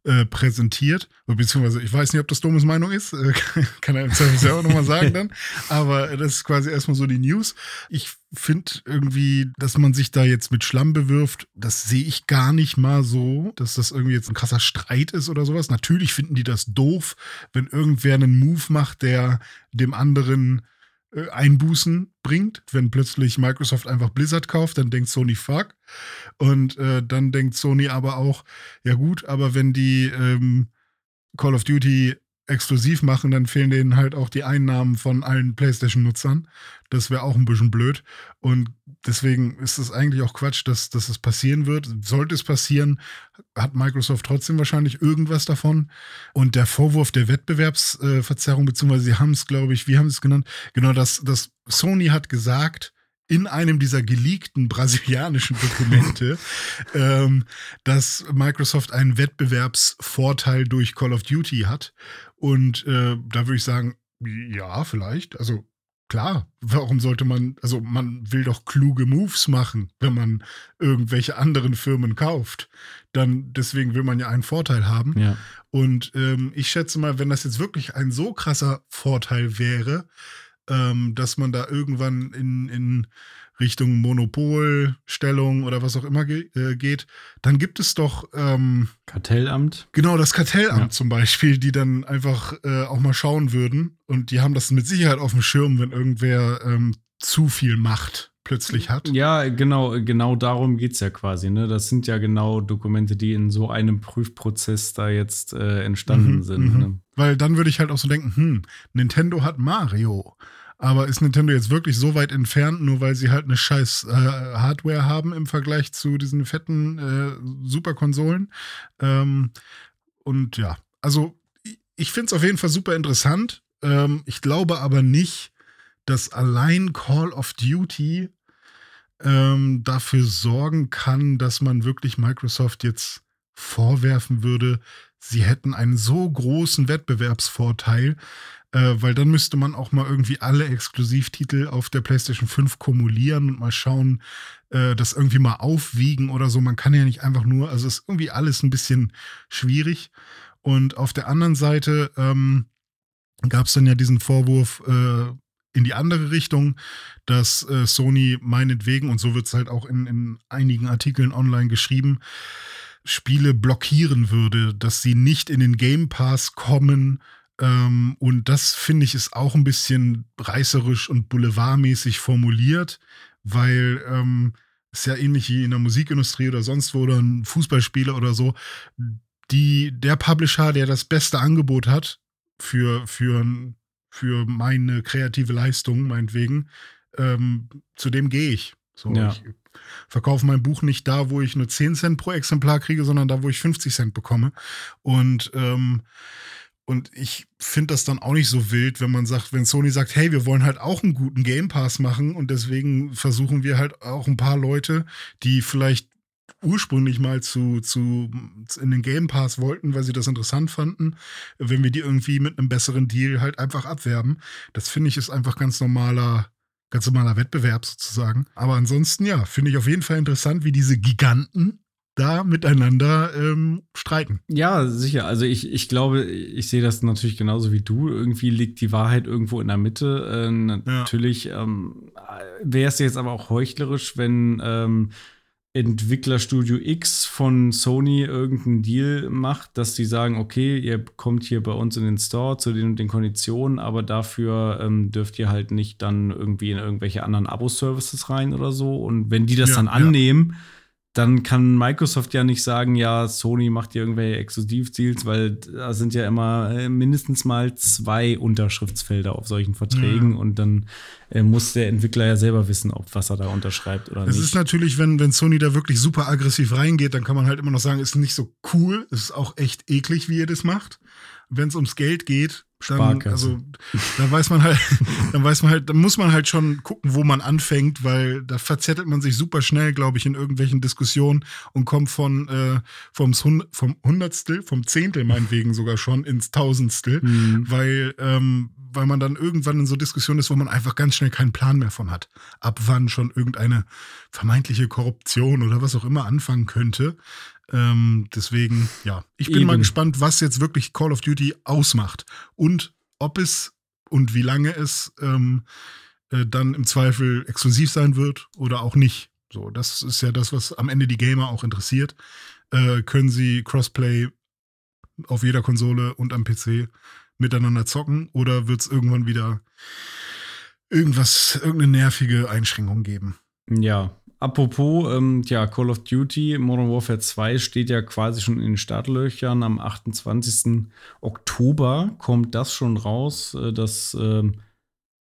äh, präsentiert. Beziehungsweise, ich weiß nicht, ob das Domes Meinung ist, äh, [LAUGHS] kann er im Zweifel selber nochmal sagen dann, [LAUGHS] aber das ist quasi erstmal so die News. Ich finde irgendwie, dass man sich da jetzt mit Schlamm bewirft, das sehe ich gar nicht mal so, dass das irgendwie jetzt ein krasser Streit ist oder sowas. Natürlich finden die das doof, wenn irgendwer einen Move macht, der dem anderen Einbußen bringt. Wenn plötzlich Microsoft einfach Blizzard kauft, dann denkt Sony fuck. Und äh, dann denkt Sony aber auch, ja gut, aber wenn die ähm, Call of Duty exklusiv machen, dann fehlen denen halt auch die Einnahmen von allen PlayStation-Nutzern. Das wäre auch ein bisschen blöd. Und deswegen ist es eigentlich auch Quatsch, dass, dass es passieren wird. Sollte es passieren, hat Microsoft trotzdem wahrscheinlich irgendwas davon. Und der Vorwurf der Wettbewerbsverzerrung, beziehungsweise sie haben es, glaube ich, wie haben sie es genannt? Genau, dass, dass Sony hat gesagt, in einem dieser geleakten brasilianischen Dokumente, [LAUGHS] ähm, dass Microsoft einen Wettbewerbsvorteil durch Call of Duty hat. Und äh, da würde ich sagen, Ja, vielleicht. Also klar, warum sollte man, also man will doch kluge Moves machen, wenn man irgendwelche anderen Firmen kauft. Dann deswegen will man ja einen Vorteil haben. Ja. Und ähm, ich schätze mal, wenn das jetzt wirklich ein so krasser Vorteil wäre, ähm, dass man da irgendwann in, in Richtung Monopolstellung oder was auch immer ge äh, geht, dann gibt es doch ähm, Kartellamt. Genau, das Kartellamt Ja. zum Beispiel, die dann einfach äh, auch mal schauen würden. Und die haben das mit Sicherheit auf dem Schirm, wenn irgendwer ähm, zu viel Macht plötzlich hat. Ja, genau, genau darum geht es ja quasi. Ne? Das sind ja genau Dokumente, die in so einem Prüfprozess da jetzt äh, entstanden Mhm, sind. mhm. Ne? Weil dann würde ich halt auch so denken, hm, Nintendo hat Mario. Aber ist Nintendo jetzt wirklich so weit entfernt, nur weil sie halt eine scheiß äh, Hardware haben im Vergleich zu diesen fetten äh, Superkonsolen? Ähm, und ja, also ich- finde es auf jeden Fall super interessant. Ähm, ich glaube aber nicht, dass allein Call of Duty ähm, dafür sorgen kann, dass man wirklich Microsoft jetzt vorwerfen würde, sie hätten einen so großen Wettbewerbsvorteil, äh, weil dann müsste man auch mal irgendwie alle Exklusivtitel auf der PlayStation 5 kumulieren und mal schauen, äh, das irgendwie mal aufwiegen oder so. Man kann ja nicht einfach nur, also ist irgendwie alles ein bisschen schwierig. Und auf der anderen Seite ähm, gab es dann ja diesen Vorwurf äh, in die andere Richtung, dass äh, Sony meinetwegen, und so wird es halt auch in, in einigen Artikeln online geschrieben, Spiele blockieren würde, dass sie nicht in den Game Pass kommen. Ähm, und das finde ich ist auch ein bisschen reißerisch und boulevardmäßig formuliert, weil ähm, ist ja ähnlich wie in der Musikindustrie oder sonst wo oder ein Fußballspieler oder so. Die, der Publisher, der das beste Angebot hat für, für, für meine kreative Leistung, meinetwegen, ähm, zu dem gehe ich. So, Ja. ich verkaufe mein Buch nicht da, wo ich nur 10 Cent pro Exemplar kriege, sondern da, wo ich 50 Cent bekomme. Und, ähm, und ich finde das dann auch nicht so wild, wenn man sagt, wenn Sony sagt, hey, wir wollen halt auch einen guten Game Pass machen und deswegen versuchen wir halt auch ein paar Leute, die vielleicht ursprünglich mal zu, zu in den Game Pass wollten, weil sie das interessant fanden, wenn wir die irgendwie mit einem besseren Deal halt einfach abwerben. Das finde ich ist einfach ganz normaler, ganz normaler Wettbewerb sozusagen. Aber ansonsten, ja, finde ich auf jeden Fall interessant, wie diese Giganten da miteinander ähm, streiten. Ja, sicher. Also ich, ich glaube, ich sehe das natürlich genauso wie du. Irgendwie liegt die Wahrheit irgendwo in der Mitte. Äh, natürlich ähm, wäre es jetzt aber auch heuchlerisch, wenn ähm, Entwicklerstudio X von Sony irgendeinen Deal macht, dass die sagen, okay, ihr kommt hier bei uns in den Store zu den und den Konditionen, aber dafür ähm, dürft ihr halt nicht dann irgendwie in irgendwelche anderen Abo-Services rein oder so. Und wenn die das Ja, dann ja. Dann kann Microsoft ja nicht sagen, ja, Sony macht irgendwelche Exklusivdeals, weil da sind ja immer äh, mindestens mal zwei Unterschriftsfelder auf solchen Verträgen Ja. und dann äh, muss der Entwickler ja selber wissen, ob was er da unterschreibt oder Es nicht. ist natürlich, wenn, wenn Sony da wirklich super aggressiv reingeht, dann kann man halt immer noch sagen, ist nicht so cool. Es ist auch echt eklig, wie ihr das macht. Wenn es ums Geld geht, dann, Sparkasse. also, [LAUGHS] dann weiß man halt, dann weiß man halt, dann muss man halt schon gucken, wo man anfängt, weil da verzettelt man sich super schnell, glaube ich, in irgendwelchen Diskussionen und kommt von äh, vom, vom Hundertstel, vom Zehntel meinetwegen sogar schon ins Tausendstel Hm. weil, ähm, weil man dann irgendwann in so Diskussionen ist, wo man einfach ganz schnell keinen Plan mehr von hat, ab wann schon irgendeine vermeintliche Korruption oder was auch immer anfangen könnte. Ähm, deswegen, ja, ich bin Eben. mal gespannt, was jetzt wirklich Call of Duty ausmacht und ob es und wie lange es ähm, äh, dann im Zweifel exklusiv sein wird oder auch nicht. So, das ist ja das, was am Ende die Gamer auch interessiert. Äh, können sie Crossplay auf jeder Konsole und am PC miteinander zocken oder wird es irgendwann wieder irgendwas, irgendeine nervige Einschränkung geben? Ja, apropos, ähm, ja, Call of Duty Modern Warfare 2 steht ja quasi schon in den Startlöchern. Am 28. Oktober kommt das schon raus. Äh, das ähm,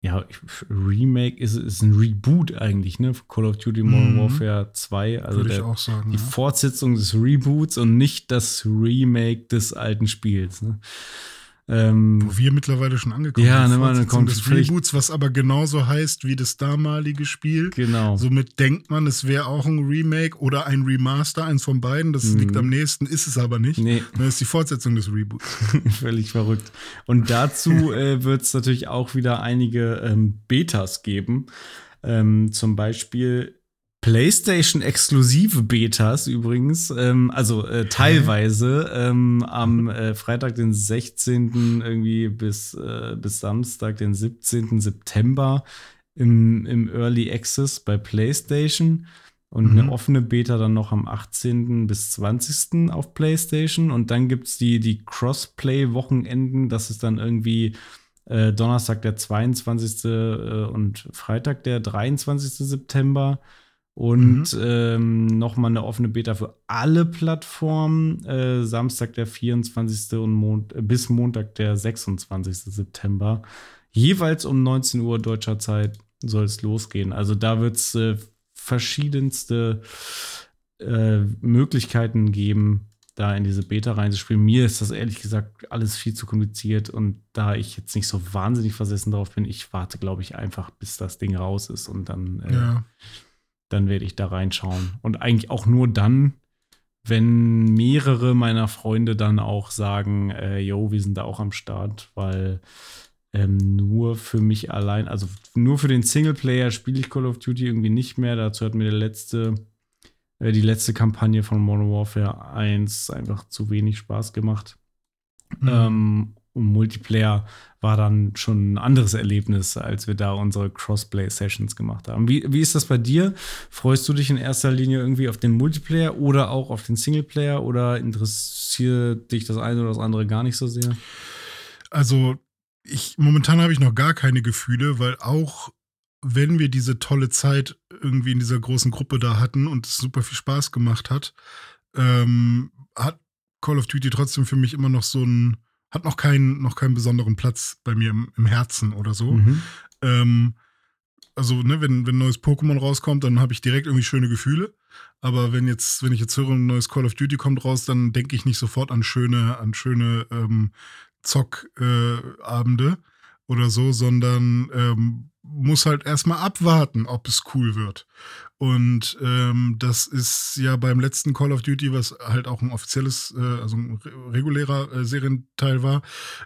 ja, Remake ist, ist ein Reboot eigentlich, ne? Call of Duty Modern Mhm. Warfare 2. Also Würde ich der, auch sagen. die ja. Fortsetzung des Reboots und nicht das Remake des alten Spiels. Ne? Ähm, Wo wir mittlerweile schon angekommen Ja, sind. ne, man Fortsetzung kommt des Reboots, was aber genauso heißt wie das damalige Spiel. genau. Somit denkt man, es wäre auch ein Remake oder ein Remaster, eins von beiden. Das Mhm. liegt am nächsten, ist es aber nicht. Nee, Das ist die Fortsetzung des Reboots. [LAUGHS] völlig verrückt. Und dazu [LAUGHS] äh, wird es natürlich auch wieder einige ähm, Betas geben. Ähm, zum Beispiel PlayStation-exklusive Betas übrigens, ähm, also äh, teilweise ähm, am äh, Freitag, den 16. irgendwie bis, äh, bis Samstag, den 17. September im, im Early Access bei PlayStation und Mhm. eine offene Beta dann noch am 18. bis 20. auf PlayStation. Und dann gibt es die, die Crossplay-Wochenenden. Das ist dann irgendwie äh, Donnerstag, der 22. äh, und Freitag, der 23. September. Und ähm, nochmal eine offene Beta für alle Plattformen. Äh, Samstag, der 24. und Mon äh, bis Montag, der 26. September. Jeweils um 19 Uhr deutscher Zeit soll es losgehen. Also da wird es äh, verschiedenste äh, Möglichkeiten geben, da in diese Beta reinzuspielen. Mir ist das ehrlich gesagt alles viel zu kompliziert und da ich jetzt nicht so wahnsinnig versessen drauf bin, ich warte, glaube ich, einfach, bis das Ding raus ist und dann, äh, Ja. Dann werde ich da reinschauen. Und eigentlich auch nur dann, wenn mehrere meiner Freunde dann auch sagen, äh, yo, wir sind da auch am Start, weil ähm, nur für mich allein, also nur für den Singleplayer spiele ich Call of Duty irgendwie nicht mehr. Dazu hat mir der letzte, äh, die letzte Kampagne von Modern Warfare 1 einfach zu wenig Spaß gemacht. Mhm. Ähm, Multiplayer war dann schon ein anderes Erlebnis, als wir da unsere Crossplay-Sessions gemacht haben. Wie, wie ist das bei dir? Freust du dich in erster Linie irgendwie auf den Multiplayer oder auch auf den Singleplayer oder interessiert dich das eine oder das andere gar nicht so sehr? Also, ich, momentan habe ich noch gar keine Gefühle, weil auch wenn wir diese tolle Zeit irgendwie in dieser großen Gruppe da hatten und es super viel Spaß gemacht hat, ähm, hat Call of Duty trotzdem für mich immer noch so ein, hat noch keinen, noch keinen besonderen Platz bei mir im, im Herzen oder so. Mhm. Ähm, also, ne, wenn, wenn ein neues Pokémon rauskommt, dann habe ich direkt irgendwie schöne Gefühle. Aber wenn jetzt, wenn ich jetzt höre, ein neues Call of Duty kommt raus, dann denke ich nicht sofort an schöne, an schöne ähm, Zockabende äh, oder so, sondern ähm, muss halt erstmal abwarten, ob es cool wird. Und ähm, das ist ja beim letzten Call of Duty, was halt auch ein offizielles, äh, also ein re regulärer äh, Serienteil war,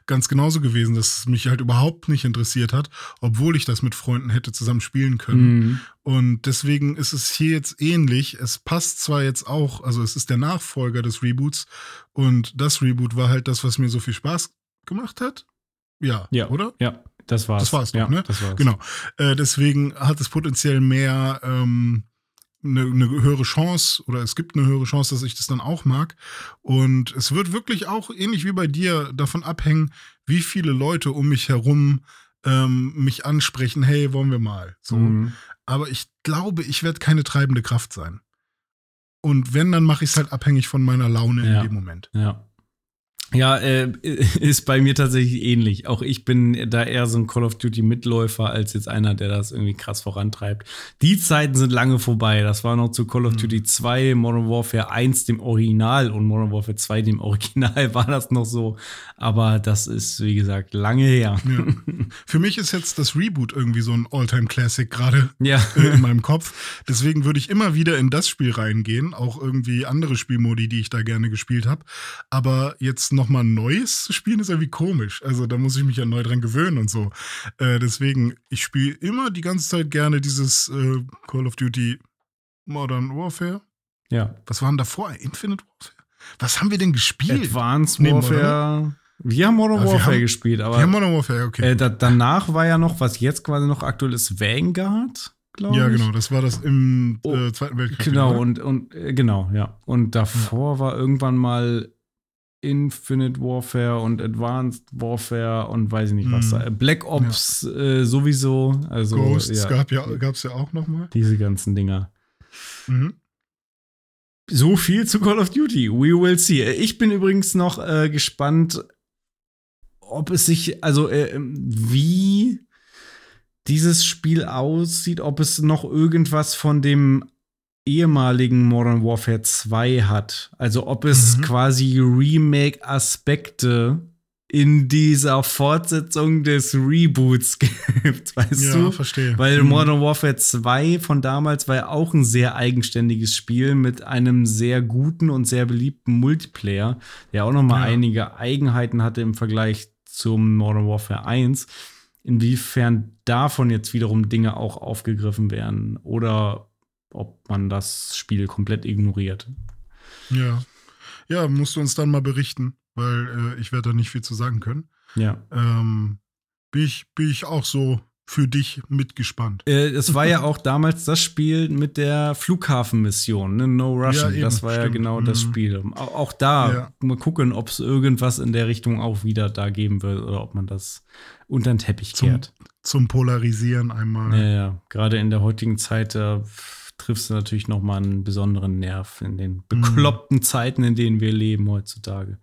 ganz genauso gewesen, dass es mich halt überhaupt nicht interessiert hat, obwohl ich das mit Freunden hätte zusammen spielen können. Mhm. Und deswegen ist es hier jetzt ähnlich. Es passt zwar jetzt auch, also es ist der Nachfolger des Reboots und das Reboot war halt das, was mir so viel Spaß gemacht hat. Ja, Ja. oder? Ja, das war's. Das war's doch, ja, ne? Das war's. Genau. Äh, deswegen hat es potenziell mehr ähm, eine, eine höhere Chance oder es gibt eine höhere Chance, dass ich das dann auch mag. Und es wird wirklich auch ähnlich wie bei dir davon abhängen, wie viele Leute um mich herum ähm, mich ansprechen, hey, wollen wir mal. So. Mhm. Aber ich glaube, ich werde keine treibende Kraft sein. Und wenn, dann mache ich es halt abhängig von meiner Laune Ja. in dem Moment. Ja. Ja, äh, [LAUGHS] ist bei mir tatsächlich ähnlich. Auch ich bin da eher so ein Call of Duty Mitläufer als jetzt einer, der das irgendwie krass vorantreibt. Die Zeiten sind lange vorbei. Das war noch zu Call of Mhm. Duty 2, Modern Warfare 1 dem Original und Modern Warfare 2 dem Original [LAUGHS] war das noch so. Aber das ist, wie gesagt, lange her. Ja. [LAUGHS] Für mich ist jetzt das Reboot irgendwie so ein All-Time-Classic gerade Ja. in meinem Kopf. Deswegen würde ich immer wieder in das Spiel reingehen, auch irgendwie andere Spielmodi, die ich da gerne gespielt habe. Aber jetzt noch mal ein neues zu spielen ist irgendwie komisch. Also da muss ich mich ja neu dran gewöhnen und so. Äh, deswegen, ich spiele immer die ganze Zeit gerne dieses äh, Call of Duty Modern Warfare. ja. Was waren davor? Infinite Warfare? Was haben wir denn gespielt? Advanced Nee, Warfare. Wir haben Modern Ah, wir Warfare haben- gespielt, Wir aber haben Modern Warfare, okay. äh, da, danach war ja noch, was jetzt quasi noch aktuell ist, Vanguard, glaube ich. ja, genau, das war das im Oh, äh, Zweiten Weltkrieg. Genau, oder? und, und äh, genau, ja. Und davor war irgendwann mal Infinite Warfare und Advanced Warfare und weiß ich nicht was. Da. Black Ops äh, sowieso. Also Ghosts ja, gab ja, gab's ja auch noch mal. diese ganzen Dinger. Mhm. So viel zu Call of Duty. We will see. Ich bin übrigens noch äh, gespannt, ob es sich, also äh, wie dieses Spiel aussieht, ob es noch irgendwas von dem ehemaligen Modern Warfare 2 hat. Also ob es Mhm. quasi Remake-Aspekte in dieser Fortsetzung des Reboots [LAUGHS] gibt, weißt ja, du? verstehe. Weil Mhm. Modern Warfare 2 von damals war ja auch ein sehr eigenständiges Spiel mit einem sehr guten und sehr beliebten Multiplayer, der auch noch mal Ja. einige Eigenheiten hatte im Vergleich zum Modern Warfare 1. Inwiefern davon jetzt wiederum Dinge auch aufgegriffen werden oder ob man das Spiel komplett ignoriert. Ja. Ja, musst du uns dann mal berichten, weil äh, ich werde da nicht viel zu sagen können. Ja. Ähm, bin, ich, bin ich auch so für dich mitgespannt. Äh, es war ja [LAUGHS] auch damals das Spiel mit der Flughafenmission, ne? No Russian. Ja, eben, das war ja stimmt. genau das Mhm. Spiel. Auch, auch da Ja. mal gucken, ob es irgendwas in der Richtung auch wieder da geben wird oder ob man das unter den Teppich Zum- kehrt. Zum Polarisieren einmal. Ja, ja. Gerade in der heutigen Zeit da triffst du natürlich noch mal einen besonderen Nerv in den Mhm. bekloppten Zeiten, in denen wir leben heutzutage.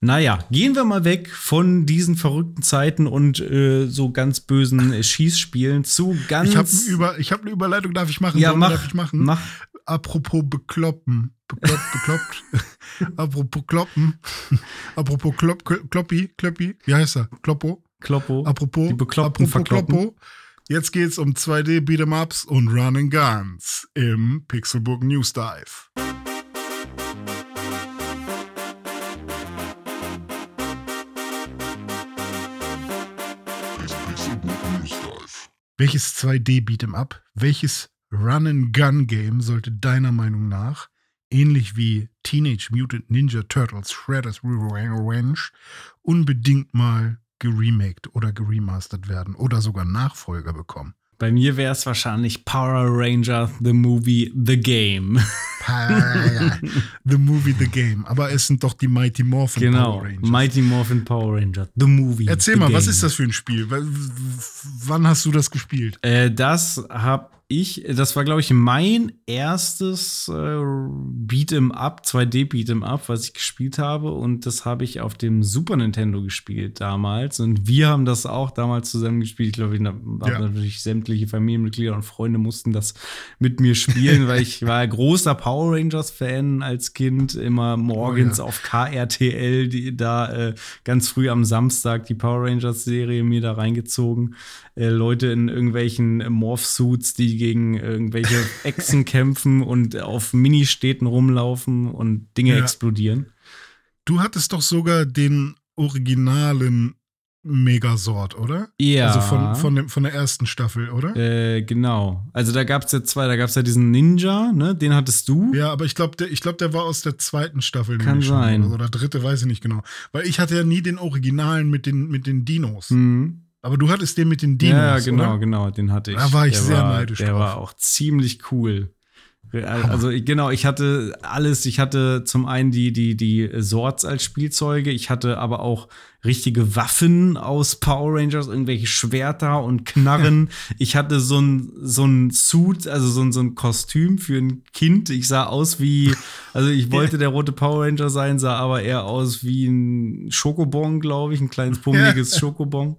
Naja, gehen wir mal weg von diesen verrückten Zeiten und äh, so ganz bösen [LAUGHS] Schießspielen zu ganz. Ich habe über, ich hab eine Überleitung, darf ich machen? ja, Warum mach, darf ich machen? mach. Apropos bekloppen. Bekloppt, bekloppt. [LAUGHS] Apropos kloppen. Apropos klopp, kloppi, kloppi. Wie heißt er? Kloppo. Kloppo. Apropos, Die Bekloppten apropos verkloppen. Kloppo. Jetzt geht's um 2D Beat'em Ups und Run Guns im Pixelbook News Dive. Welches 2D Beat'em Up, welches Run and Gun Game sollte deiner Meinung nach ähnlich wie Teenage Mutant Ninja Turtles Shredder's Revenge unbedingt mal geremaked oder geremastert werden oder sogar Nachfolger bekommen? Bei mir wäre es wahrscheinlich Power Ranger, The Movie, The Game. [LAUGHS] the Movie, The Game. Aber es sind doch die Mighty Morphin genau. Power Rangers. Mighty Morphin Power Ranger, The Movie. Erzähl the mal, was Game. ist das für ein Spiel? W- Wann hast du das gespielt? Äh, das hab ich, das war, glaube ich, mein erstes äh, Beat'em Up, 2D Beat'em Up, was ich gespielt habe. Und das habe ich auf dem Super Nintendo gespielt damals. Und wir haben das auch damals zusammen gespielt. Ich glaube, Ja. natürlich sämtliche Familienmitglieder und Freunde mussten das mit mir spielen, weil ich war großer Power Rangers Fan als Kind. Immer morgens Oh ja. auf KRTL, die da äh, ganz früh am Samstag die Power Rangers Serie mir da reingezogen. Äh, Leute in irgendwelchen Morph-Suits, die gegen irgendwelche Echsen kämpfen und auf Ministädten rumlaufen und Dinge Ja. explodieren. Du hattest doch sogar den originalen Megasort, oder? Ja. Also von, von, dem, von der ersten Staffel, oder? äh, genau. Also da gab es ja zwei, da gab es ja diesen Ninja, ne? Den hattest du. Ja, aber ich glaube, der, ich glaub, der war aus der zweiten Staffel. Kann nämlich schon sein. Oder, oder dritte, weiß ich nicht genau. Weil ich hatte ja nie den Originalen mit den, mit den Dinos. Mhm. Aber du hattest den mit den Dinos, ja, genau, oder? genau, den hatte ich. Da war ich der sehr war, neidisch Der drauf. war auch ziemlich cool. Also ich- genau, ich hatte alles. Ich hatte zum einen die die die Swords als Spielzeuge. Ich hatte aber auch richtige Waffen aus Power Rangers, irgendwelche Schwerter und Knarren. [LAUGHS] ich hatte so ein so ein Suit, also so ein so ein Kostüm für ein Kind. Ich sah aus wie, also ich wollte der rote Power Ranger sein, sah aber eher aus wie ein Schokobon, glaube ich, ein kleines [LAUGHS] pummeliges Schokobon.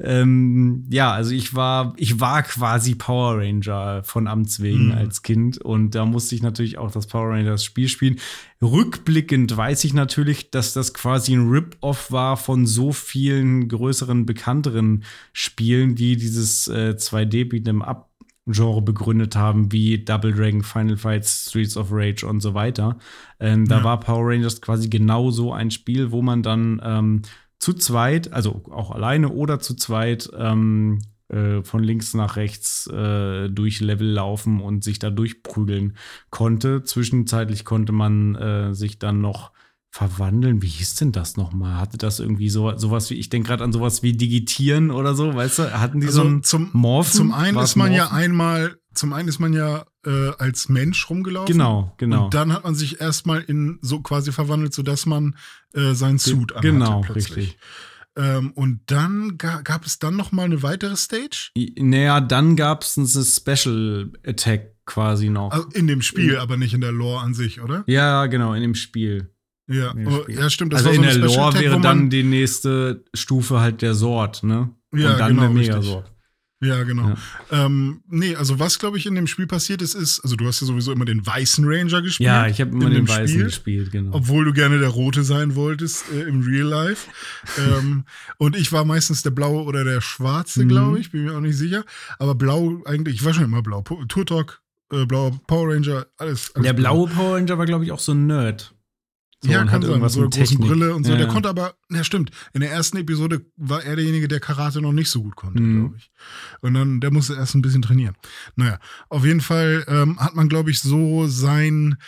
Ähm, ja, also ich war, ich war quasi Power Ranger von Amts wegen Mhm. als Kind und da musste ich natürlich auch das Power Rangers Spiel spielen. Rückblickend weiß ich natürlich, dass das quasi ein Rip-Off war von so vielen größeren, bekannteren Spielen, die dieses äh, 2D Beat'em Up Genre begründet haben, wie Double Dragon, Final Fights, Streets of Rage und so weiter. Ähm, da Ja. war Power Rangers quasi genau so ein Spiel, wo man dann ähm, zu zweit, also auch alleine oder zu zweit, ähm, äh, von links nach rechts äh, durch Level laufen und sich da durchprügeln konnte. Zwischenzeitlich konnte man äh, sich dann noch verwandeln. Wie hieß denn das nochmal? Hatte das irgendwie so sowas wie, ich denke gerade an sowas wie Digitieren oder so, weißt du? Hatten die so Also ein zum, Morphen? zum einen War's ist man ja Morphen? einmal, zum einen ist man ja äh, als Mensch rumgelaufen. Genau, genau. Und dann hat man sich erstmal in so quasi verwandelt, sodass man äh, seinen Suit anhatte genau, plötzlich. richtig. Ähm, und dann ga, gab es dann noch mal eine weitere Stage Naja, dann gab es ein Special Attack quasi noch. also in dem Spiel, aber nicht in der Lore an sich, oder? ja, genau, in dem Spiel. Ja, oh, ja stimmt. Das also so in eine der Lore wäre dann die nächste Stufe halt der Sword, ne? Ja, Und dann genau, der. Megasword. Ja, genau. Ja. Ähm, nee, also was, glaube ich, in dem Spiel passiert ist, ist, also du hast ja sowieso immer den weißen Ranger gespielt. Ja, ich habe immer den weißen Spiel, gespielt, genau. Obwohl du gerne der rote sein wolltest äh, im Real Life. [LAUGHS] ähm, und ich war meistens der blaue oder der schwarze, mhm. glaube ich, bin mir auch nicht sicher. Aber blau eigentlich, ich war schon immer blau. Turtok, äh, blauer Power Ranger, alles. alles der blaue Power Ranger war, glaube ich, auch so ein Nerd. So, ja, kann sein, so eine große Brille und so. Ja. Der konnte aber, ja stimmt, in der ersten Episode war er derjenige, der Karate noch nicht so gut konnte, mhm. glaube ich. Und dann, der musste erst ein bisschen trainieren. Naja, auf jeden Fall ähm, hat man, glaube ich, so sein,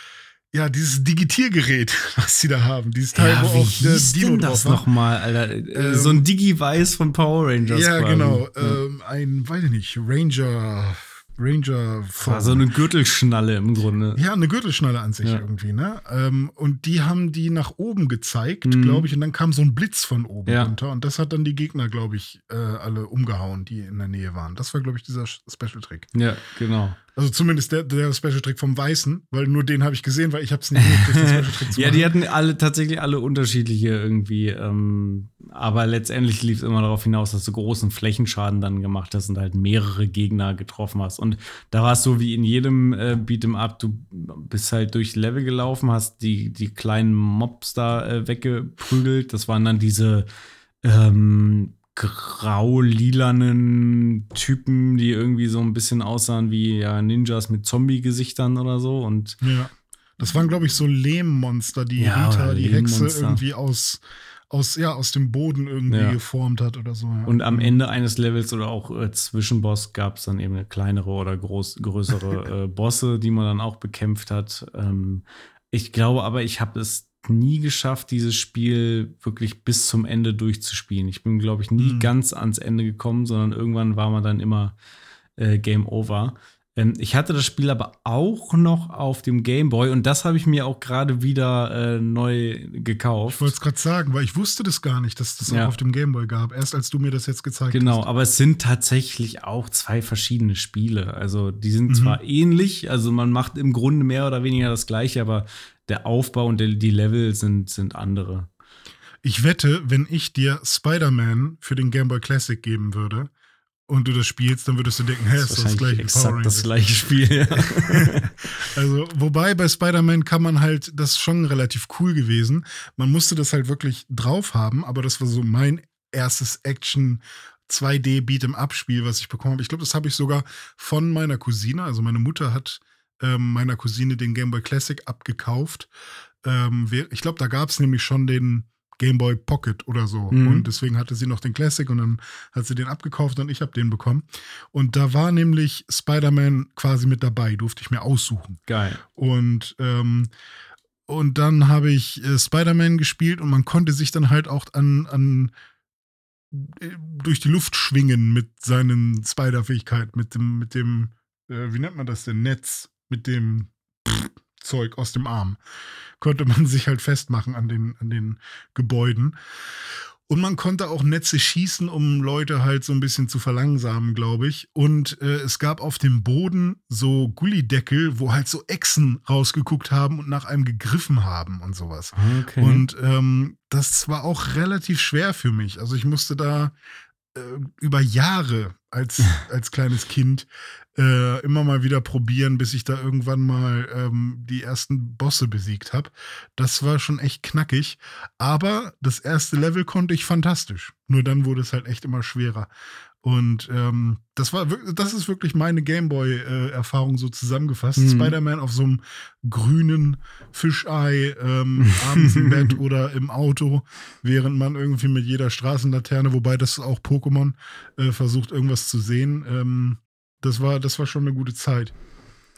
ja, dieses Digitiergerät, [LAUGHS] was sie da haben, dieses Teil, ja, wo auch der Dino denn das nochmal, Alter? Ähm, so ein Digi-Weiß von Power Rangers. Ja, quasi. genau. Ähm, ein, weiß ich nicht, Ranger Ranger War so eine Gürtelschnalle im Grunde. Ja, eine Gürtelschnalle an sich ja. irgendwie, ne? Ähm, und die haben die nach oben gezeigt, mhm. glaube ich, und dann kam so ein Blitz von oben ja. runter und das hat dann die Gegner, glaube ich, äh, alle umgehauen, die in der Nähe waren. Das war, glaube ich, dieser Special-Trick. Ja, genau. Also zumindest der, der Special-Trick vom Weißen, weil nur den habe ich gesehen, weil ich habe es nicht hingekriegt, [LAUGHS] Ja, die hatten alle tatsächlich alle unterschiedliche irgendwie, ähm, aber letztendlich lief es immer darauf hinaus, dass du großen Flächenschaden dann gemacht hast und halt mehrere Gegner getroffen hast. Und da war es so wie in jedem äh, Beat'em Up, du bist halt durch Level gelaufen, hast die, die kleinen Mobs da äh, weggeprügelt. Das waren dann diese ähm, grau-lilanen Typen, die irgendwie so ein bisschen aussahen wie ja, Ninjas mit Zombie-Gesichtern oder so. Und ja. Das waren, glaube ich, so Lehmmonster, die ja, Rita, die Hexe, irgendwie aus, aus, ja, aus dem Boden irgendwie ja. geformt hat oder so. Ja. Und am Ende eines Levels oder auch äh, Zwischenboss gab es dann eben eine kleinere oder groß, größere [LAUGHS] äh, Bosse, die man dann auch bekämpft hat. Ähm, ich glaube aber, ich habe es nie geschafft, dieses Spiel wirklich bis zum Ende durchzuspielen. Ich bin, glaube ich, nie mhm. ganz ans Ende gekommen, sondern irgendwann war man dann immer äh, Game Over. Ähm, ich hatte das Spiel aber auch noch auf dem Game Boy und das habe ich mir auch gerade wieder äh, neu gekauft. Ich wollte es gerade sagen, weil ich wusste das gar nicht, dass das ja. auch auf dem Game Boy gab. Erst als du mir das jetzt gezeigt genau, hast. Genau, aber es sind tatsächlich auch zwei verschiedene Spiele. Also die sind mhm. zwar ähnlich, also man macht im Grunde mehr oder weniger das gleiche, aber der Aufbau und die Level sind, sind andere. Ich wette, wenn ich dir Spider-Man für den Game Boy Classic geben würde und du das spielst, dann würdest du denken, hä, ist das, das gleiche exakt das gleiche Spiel. Ja. [LAUGHS] also, wobei bei Spider-Man kann man halt, das ist schon relativ cool gewesen. Man musste das halt wirklich drauf haben, aber das war so mein erstes Action 2D Beat'em Up Spiel, was ich bekommen habe. Ich glaube, das habe ich sogar von meiner Cousine, also meine Mutter hat ähm, meiner Cousine den Game Boy Classic abgekauft. Ähm, ich glaube, da gab es nämlich schon den Game Boy Pocket oder so. Mhm. Und deswegen hatte sie noch den Classic und dann hat sie den abgekauft und ich habe den bekommen. Und da war nämlich Spider-Man quasi mit dabei, durfte ich mir aussuchen. Geil. Und, ähm, und dann habe ich äh, Spider-Man gespielt und man konnte sich dann halt auch an, an äh, durch die Luft schwingen mit seinen Spider-Fähigkeiten, mit dem, mit dem, äh, wie nennt man das denn, Netz mit dem Zeug aus dem Arm. Konnte man sich halt festmachen an den, an den Gebäuden. Und man konnte auch Netze schießen, um Leute halt so ein bisschen zu verlangsamen, glaube ich. Und äh, es gab auf dem Boden so Gullideckel, wo halt so Echsen rausgeguckt haben und nach einem gegriffen haben und sowas. Okay. Und ähm, das war auch relativ schwer für mich. Also ich musste da äh, über Jahre als, als kleines Kind äh, immer mal wieder probieren, bis ich da irgendwann mal ähm, die ersten Bosse besiegt habe. Das war schon echt knackig. Aber das erste Level konnte ich fantastisch. Nur dann wurde es halt echt immer schwerer. Und ähm, das war das ist wirklich meine Gameboy-Erfahrung so zusammengefasst. Mhm. Spider-Man auf so einem grünen Fischei ähm, [LAUGHS] abends im Bett oder im Auto, während man irgendwie mit jeder Straßenlaterne, wobei das auch Pokémon, äh, versucht, irgendwas zu sehen. Ähm, das war, das war schon eine gute Zeit.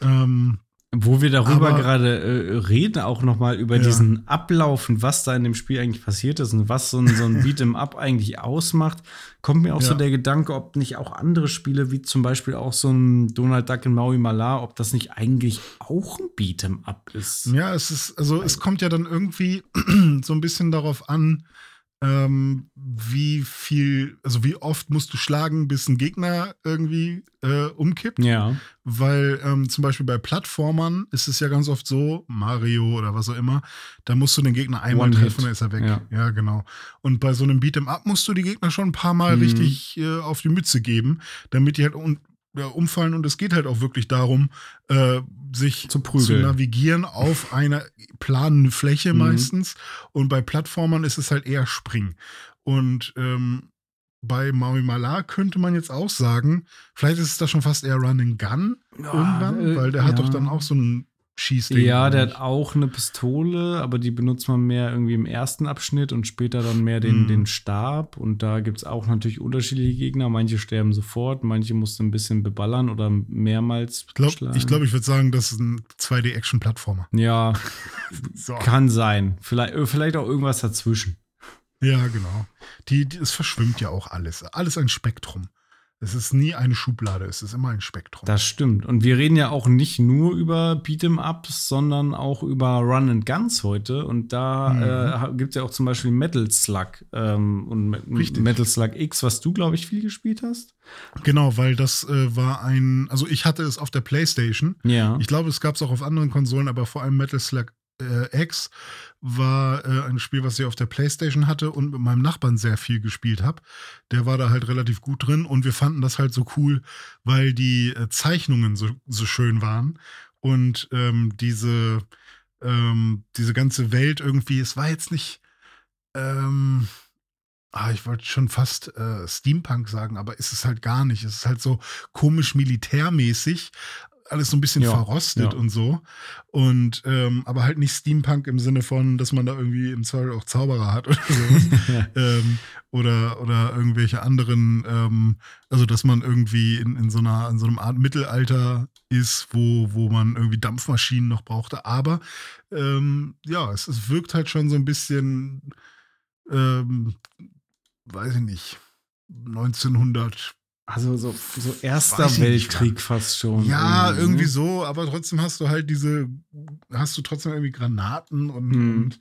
Ähm, wo wir darüber gerade äh, reden, auch nochmal über ja. diesen Ablauf und was da in dem Spiel eigentlich passiert ist und was so ein, so ein [LAUGHS] Beat'em Up eigentlich ausmacht, kommt mir auch ja. so der Gedanke, ob nicht auch andere Spiele, wie zum Beispiel auch so ein Donald Duck in Maui Mala, ob das nicht eigentlich auch ein Beat'em Up ist. Ja, es ist, also es kommt ja dann irgendwie [CLEARS THROAT] so ein bisschen darauf an, ähm, wie viel, also wie oft musst du schlagen, bis ein Gegner irgendwie äh, umkippt. Ja. Weil ähm, zum Beispiel bei Plattformern ist es ja ganz oft so, Mario oder was auch immer, da musst du den Gegner einmal One treffen, Hit. dann ist er weg. Ja. Ja. genau. Und bei so einem Beat'em Up musst du die Gegner schon ein paar Mal Mhm. richtig äh, auf die Mütze geben, damit die halt un ja, umfallen. Und es geht halt auch wirklich darum, äh, sich Zu prügeln. navigieren auf einer planenden Fläche Mhm. meistens. Und bei Plattformern ist es halt eher Springen. Und ähm, bei Maui Mala könnte man jetzt auch sagen, vielleicht ist es da schon fast eher Run and Gun irgendwann, äh, weil der hat ja. doch dann auch so ein Schießding. Ja, der hat auch eine Pistole, aber die benutzt man mehr irgendwie im ersten Abschnitt und später dann mehr den, Mhm. den Stab. Und da gibt es auch natürlich unterschiedliche Gegner. Manche sterben sofort, manche musst du ein bisschen beballern oder mehrmals Ich glaube, schlagen. ich, glaub, ich würde sagen, das ist ein 2D-Action-Plattformer. Ja, [LAUGHS] So. kann sein. Vielleicht, äh, vielleicht auch irgendwas dazwischen. Ja, genau. Die, die, es verschwimmt ja auch alles. Alles ein Spektrum. Es ist nie eine Schublade, es ist immer ein Spektrum. Das stimmt. Und wir reden ja auch nicht nur über Beat'em-Ups, sondern auch über Run and Guns heute. Und da äh, gibt es ja auch zum Beispiel Metal Slug ähm, und Richtig. Metal Slug X, was du, glaube ich, viel gespielt hast. Genau, weil das äh, war ein, also ich hatte es auf der Playstation. Ja. Ich glaube, es gab es auch auf anderen Konsolen, aber vor allem Metal Slug äh, X war äh, ein Spiel, was ich auf der Playstation hatte und mit meinem Nachbarn sehr viel gespielt habe. Der war da halt relativ gut drin und wir fanden das halt so cool, weil die äh, Zeichnungen so, so schön waren und ähm, diese, ähm, diese ganze Welt irgendwie, es war jetzt nicht, ähm, ah, ich wollte schon fast äh, Steampunk sagen, aber ist es halt gar nicht. Es ist halt so komisch militärmäßig, alles so ein bisschen Ja, verrostet ja. und so. Und ähm, aber halt nicht Steampunk im Sinne von, dass man da irgendwie im Zweifel auch Zauberer hat oder sowas. [LAUGHS] ähm, oder, oder irgendwelche anderen, ähm, also dass man irgendwie in, in, so einer, in so einem Art Mittelalter ist, wo, wo man irgendwie Dampfmaschinen noch brauchte. Aber ähm, ja, es, es wirkt halt schon so ein bisschen, ähm, weiß ich nicht, 1900. Also so, so Erster Weiß nicht, Weltkrieg fast schon. Ja, irgendwie ne? so, aber trotzdem hast du halt diese, hast du trotzdem irgendwie Granaten und, Hm. und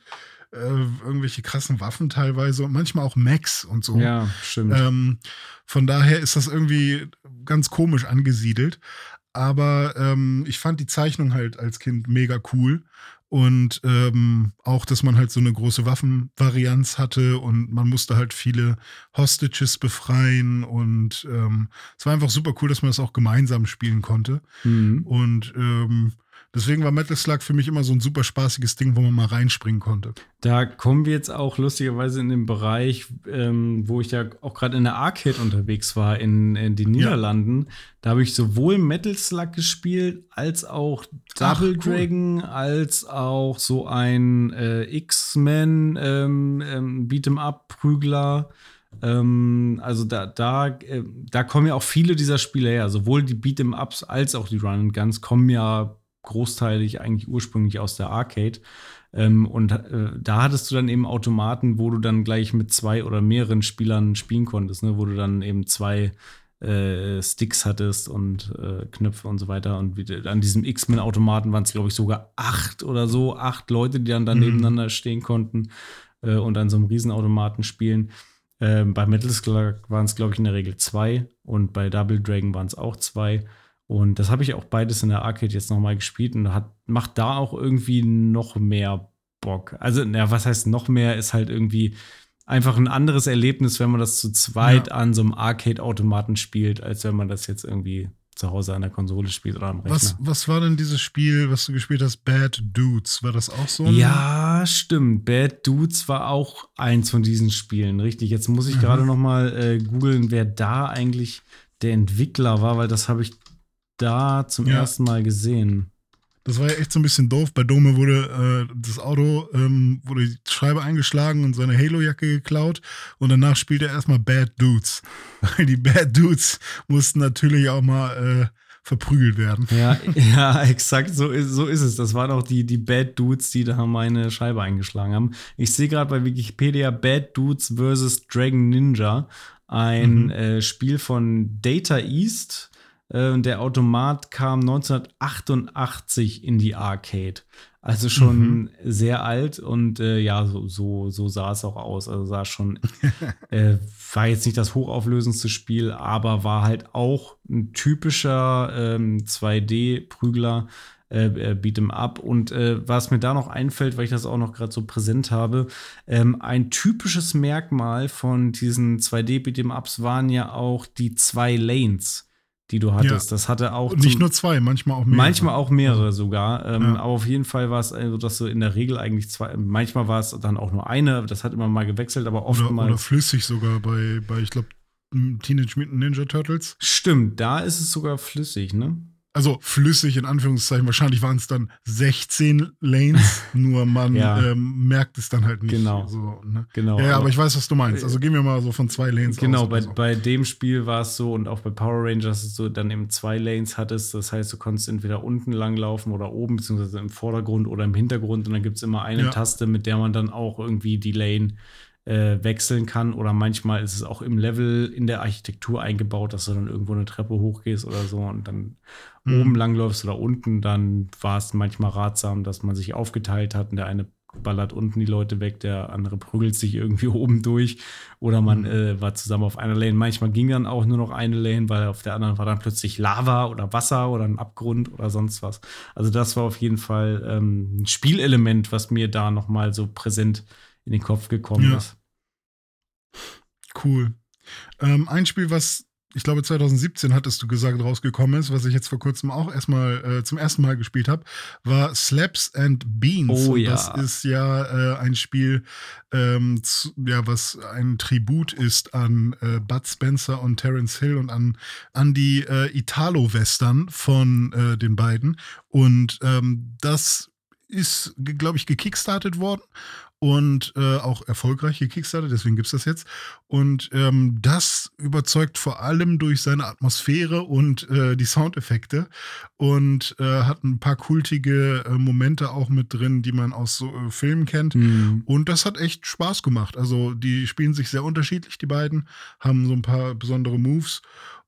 äh, irgendwelche krassen Waffen teilweise und manchmal auch Mechs und so. Ja, stimmt. Ähm, von daher ist das irgendwie ganz komisch angesiedelt. Aber ähm, ich fand die Zeichnung halt als Kind mega cool. Und ähm, auch, dass man halt so eine große Waffenvarianz hatte und man musste halt viele Hostages befreien. Und ähm, es war einfach super cool, dass man das auch gemeinsam spielen konnte. Mhm. Und ähm, deswegen war Metal Slug für mich immer so ein super spaßiges Ding, wo man mal reinspringen konnte. Da kommen wir jetzt auch lustigerweise in den Bereich, ähm, wo ich ja auch gerade in der Arcade unterwegs war, in, in den Niederlanden. Da habe ich sowohl Metal Slug gespielt, als auch Double Ach, cool. Dragon, als auch so ein äh, X-Men ähm, ähm, Beat'em-up-Prügler. Ähm, also da, da, äh, da kommen ja auch viele dieser Spiele her. Sowohl die Beat'em-Ups als auch die Run-and-Guns kommen ja großteilig eigentlich ursprünglich aus der Arcade. Ähm, und äh, da hattest du dann eben Automaten, wo du dann gleich mit zwei oder mehreren Spielern spielen konntest, ne? wo du dann eben zwei äh, Sticks hattest und äh, Knöpfe und so weiter. Und wie, an diesem X-Men-Automaten waren es, glaube ich, sogar acht oder so, acht Leute, die dann da Mhm. nebeneinander stehen konnten äh, und an so einem Riesenautomaten spielen. Ähm, bei Metal Slug waren es, glaube ich, in der Regel zwei und bei Double Dragon waren es auch zwei. Und das habe ich auch beides in der Arcade jetzt nochmal gespielt und hat, macht da auch irgendwie noch mehr Bock. Also, na, was heißt noch mehr, ist halt irgendwie einfach ein anderes Erlebnis, wenn man das zu zweit Ja. an so einem Arcade-Automaten spielt, als wenn man das jetzt irgendwie zu Hause an der Konsole spielt oder am Rechner. Was, was war denn dieses Spiel, was du gespielt hast? Bad Dudes. War das auch so? Ja, stimmt. Bad Dudes war auch eins von diesen Spielen, richtig. Jetzt muss ich Mhm. gerade noch mal äh, googeln, wer da eigentlich der Entwickler war, weil das habe ich da zum Ja. ersten Mal gesehen. Das war ja echt so ein bisschen doof. Bei Dome wurde äh, das Auto, ähm, wurde die Scheibe eingeschlagen und seine Halo-Jacke geklaut. Und danach spielt er erstmal Bad Dudes. [LAUGHS] Weil die Bad Dudes mussten natürlich auch mal äh, verprügelt werden. Ja, [LAUGHS] ja, exakt so ist, so ist es. Das waren auch die, die Bad Dudes, die da meine Scheibe eingeschlagen haben. Ich sehe gerade bei Wikipedia Bad Dudes vs. Dragon Ninja, ein Mhm. äh, Spiel von Data East. Äh, und der Automat kam 1988 in die Arcade. Also schon mhm. sehr alt und äh, ja, so, so, so sah es auch aus. Also sah schon, [LAUGHS] äh, war jetzt nicht das hochauflösendste Spiel, aber war halt auch ein typischer ähm, 2D-Prügler, äh, äh, Beat'em Up. Und äh, was mir da noch einfällt, weil ich das auch noch gerade so präsent habe, ähm, ein typisches Merkmal von diesen 2D Beat'em Ups waren ja auch die zwei Lanes die du hattest. Ja. Das hatte auch. nicht nur zwei, manchmal auch mehrere. Manchmal auch mehrere sogar. Ähm, ja. Aber auf jeden Fall war es also, dass du in der Regel eigentlich zwei, manchmal war es dann auch nur eine, das hat immer mal gewechselt, aber oftmals. Oder, oder flüssig sogar bei, bei ich glaube, Teenage Mutant Ninja Turtles. Stimmt, da ist es sogar flüssig, ne? Also flüssig in Anführungszeichen, wahrscheinlich waren es dann 16 Lanes, [LAUGHS] nur man ja. ähm, merkt es dann halt nicht. Genau. So, ne? genau. Ja, aber, aber, ich weiß, was du meinst. Also gehen wir mal so von zwei Lanes genau, aus. Genau, bei, so. bei dem Spiel war es so und auch bei Power Rangers, dass du dann eben zwei Lanes hattest. Das heißt, du konntest entweder unten langlaufen oder oben, beziehungsweise im Vordergrund oder im Hintergrund. Und dann gibt es immer eine ja. Taste, mit der man dann auch irgendwie die Lane äh, wechseln kann. Oder manchmal ist es auch im Level in der Architektur eingebaut, dass du dann irgendwo eine Treppe hochgehst oder so und dann mhm. oben langläufst oder unten. Dann war es manchmal ratsam, dass man sich aufgeteilt hat und der eine ballert unten die Leute weg, der andere prügelt sich irgendwie [LAUGHS] oben durch oder man mhm. äh, war zusammen auf einer Lane. Manchmal ging dann auch nur noch eine Lane, weil auf der anderen war dann plötzlich Lava oder Wasser oder ein Abgrund oder sonst was. Also das war auf jeden Fall ähm, ein Spielelement, was mir da noch mal so präsent in den Kopf gekommen ja. ist. Cool. Ähm, ein Spiel, was ich glaube 2017 hattest du gesagt rausgekommen ist, was ich jetzt vor kurzem auch erstmal äh, zum ersten Mal gespielt habe, war Slaps and Beans. Oh ja. das ist ja äh, ein Spiel, ähm, zu, ja, was ein Tribut ist an äh, Bud Spencer und Terence Hill und an, an die äh, Italo-Western von äh, den beiden. Und ähm, das ist, glaube ich, gekickstartet worden und äh, auch erfolgreich gekickstartet, deswegen gibt es das jetzt. Und ähm, das überzeugt vor allem durch seine Atmosphäre und äh, die Soundeffekte und äh, hat ein paar kultige äh, Momente auch mit drin, die man aus so äh, Filmen kennt. Mhm. Und das hat echt Spaß gemacht. Also die spielen sich sehr unterschiedlich, die beiden, haben so ein paar besondere Moves.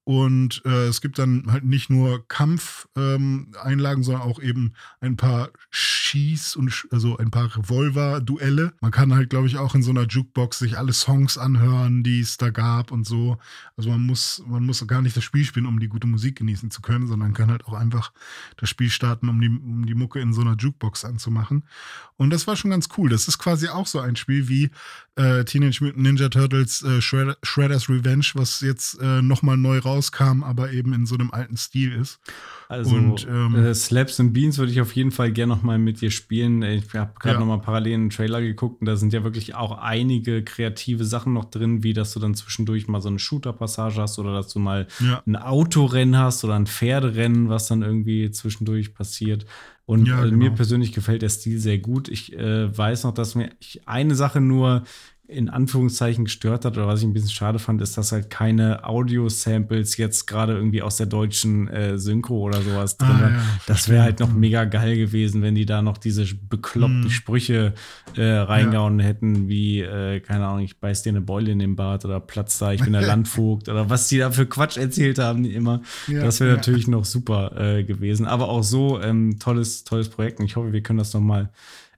Und äh, es gibt dann halt nicht nur Kampfeinlagen, ähm, sondern auch eben ein paar Schieß- und also ein paar Revolver-Duelle. Man kann halt, glaube ich, auch in so einer Jukebox sich alle Songs anhören, die es da gab und so. Also man muss, man muss gar nicht das Spiel spielen, um die gute Musik genießen zu können, sondern kann halt auch einfach das Spiel starten, um die, um die Mucke in so einer Jukebox anzumachen. Und das war schon ganz cool. Das ist quasi auch so ein Spiel wie äh, Teenage Mutant Ninja Turtles äh, Shred Shredder's Revenge, was jetzt äh, nochmal neu rauskam, aber eben in so einem alten Stil ist. Also und, ähm, äh, Slaps and Beans würde ich auf jeden Fall gerne nochmal mit dir spielen. Ich habe gerade ja. nochmal parallel einen Trailer geguckt und da sind ja wirklich auch einige kreative Sachen noch drin, wie dass du dann zwischendurch mal so eine Shooter-Passage hast oder dass du mal ja. ein Autorennen hast oder ein Pferderennen, was dann irgendwie zwischendurch passiert. Und ja, äh, genau. mir persönlich gefällt der Stil sehr gut. Ich äh, weiß noch, dass mir eine Sache nur in Anführungszeichen gestört hat oder was ich ein bisschen schade fand, ist, dass halt keine Audio-Samples jetzt gerade irgendwie aus der deutschen äh, Synchro oder sowas drin ah, ja, Das wäre halt noch mega geil gewesen, wenn die da noch diese bekloppten hm. Sprüche äh, reingehauen ja. hätten, wie, äh, keine Ahnung, ich beiß dir eine Beule in den Bart oder Platz da, ich bin der [LAUGHS] Landvogt oder was die da für Quatsch erzählt haben, die immer. Ja, das wäre natürlich noch super äh, gewesen. Aber auch so ähm, tolles, tolles Projekt und ich hoffe, wir können das noch mal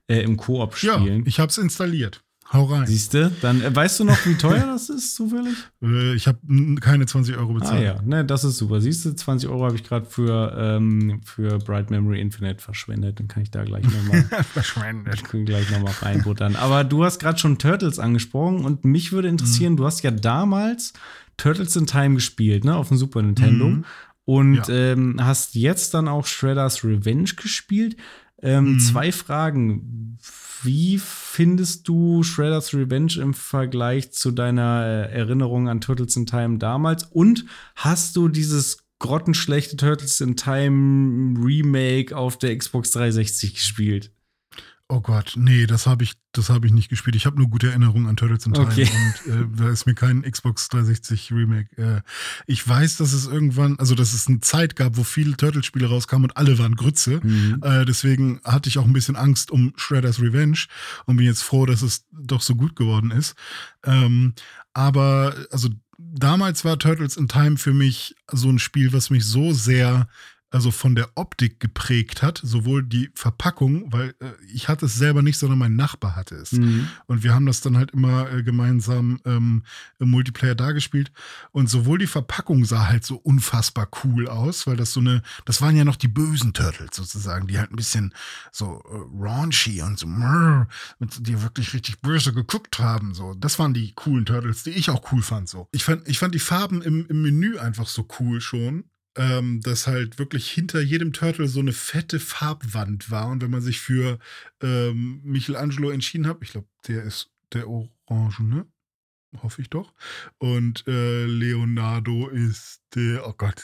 äh, im Koop spielen. Ja, ich habe es installiert. Hau rein. Siehst du? Dann äh, weißt du noch, wie teuer das ist, zufällig? [LAUGHS] Äh, ich habe keine 20 Euro bezahlt. Ah ja, ne, das ist super. Siehst du, 20 Euro habe ich gerade für, ähm, für Bright Memory Infinite verschwendet. Dann kann ich da gleich nochmal [LAUGHS] verschwendet. gleich nochmal reinbuttern. Aber du hast gerade schon Turtles angesprochen und mich würde interessieren, mhm. du hast ja damals Turtles in Time gespielt, ne, auf dem Super Nintendo. Mhm. Und ja. ähm, hast jetzt dann auch Shredder's Revenge gespielt. Ähm, mhm. Zwei Fragen. Wie findest du Shredder's Revenge im Vergleich zu deiner äh, Erinnerung an Turtles in Time damals? Und hast du dieses grottenschlechte Turtles in Time Remake auf der Xbox 360 gespielt? Oh Gott, nee, das habe ich, das habe ich nicht gespielt. Ich habe nur gute Erinnerungen an Turtles in Time okay. und äh, da ist mir kein Xbox 360 Remake. Äh, ich weiß, dass es irgendwann, also dass es eine Zeit gab, wo viele Turtles-Spiele rauskamen und alle waren Grütze. Mhm. Äh, deswegen hatte ich auch ein bisschen Angst um Shredder's Revenge und bin jetzt froh, dass es doch so gut geworden ist. Ähm, aber also damals war Turtles in Time für mich so ein Spiel, was mich so sehr also von der Optik geprägt hat, sowohl die Verpackung, weil äh, ich hatte es selber nicht, sondern mein Nachbar hatte es. Mhm. Und wir haben das dann halt immer äh, gemeinsam ähm, im Multiplayer dargespielt. Und sowohl die Verpackung sah halt so unfassbar cool aus, weil das so eine, das waren ja noch die bösen Turtles sozusagen, die halt ein bisschen so äh, raunchy und so, mrr, mit, die wirklich richtig böse geguckt haben. So, das waren die coolen Turtles, die ich auch cool fand. So, ich fand, ich fand die Farben im, im Menü einfach so cool schon ähm, dass halt wirklich hinter jedem Turtle so eine fette Farbwand war. Und wenn man sich für ähm, Michelangelo entschieden hat, ich glaube, der ist der Orange, ne? Hoffe ich doch. Und äh, Leonardo ist der, oh Gott,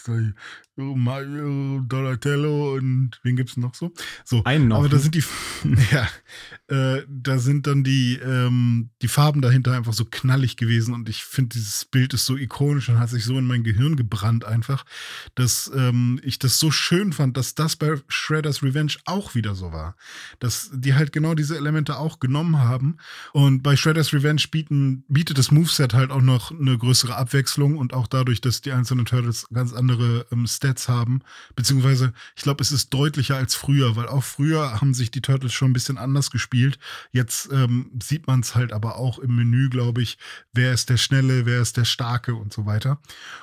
Mario Donatello und wen gibt es noch so? So, Einen noch. aber da ne? sind die, [LAUGHS] ja, äh, da sind dann die, ähm, die Farben dahinter einfach so knallig gewesen und ich finde, dieses Bild ist so ikonisch und hat sich so in mein Gehirn gebrannt einfach, dass ähm, ich das so schön fand, dass das bei Shredder's Revenge auch wieder so war. Dass die halt genau diese Elemente auch genommen haben und bei Shredder's Revenge bieten, bietet das Moveset halt auch noch eine größere Abwechslung und auch dadurch, dass die einzelnen Turtles ganz andere ähm, Stats haben, beziehungsweise ich glaube, es ist deutlicher als früher, weil auch früher haben sich die Turtles schon ein bisschen anders gespielt. Jetzt ähm, sieht man es halt aber auch im Menü, glaube ich, wer ist der Schnelle, wer ist der Starke und so weiter.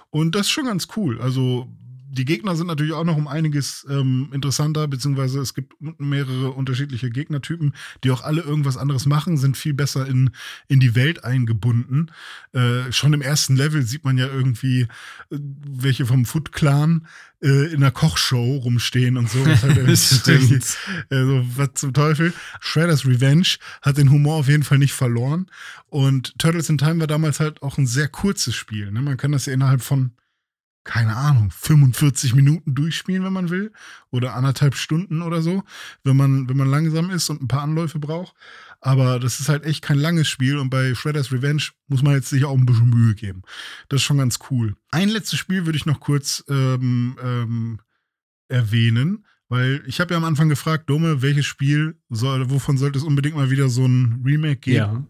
Und das ist schon ganz cool. Also die Gegner sind natürlich auch noch um einiges ähm, interessanter, beziehungsweise es gibt mehrere unterschiedliche Gegnertypen, die auch alle irgendwas anderes machen, sind viel besser in, in die Welt eingebunden. Äh, schon im ersten Level sieht man ja irgendwie äh, welche vom Foot Clan äh, in einer Kochshow rumstehen und so. Was halt [LAUGHS] Stimmt. also, was zum Teufel. Shredder's Revenge hat den Humor auf jeden Fall nicht verloren. Und Turtles in Time war damals halt auch ein sehr kurzes Spiel. Ne? Man kann das ja innerhalb von, keine Ahnung, 45 Minuten durchspielen, wenn man will. Oder anderthalb Stunden oder so, wenn man, wenn man langsam ist und ein paar Anläufe braucht. Aber das ist halt echt kein langes Spiel und bei Shredder's Revenge muss man jetzt sich auch ein bisschen Mühe geben. Das ist schon ganz cool. Ein letztes Spiel würde ich noch kurz ähm, ähm, erwähnen, weil ich habe ja am Anfang gefragt, Dome, welches Spiel soll, wovon sollte es unbedingt mal wieder so ein Remake geben? Ja.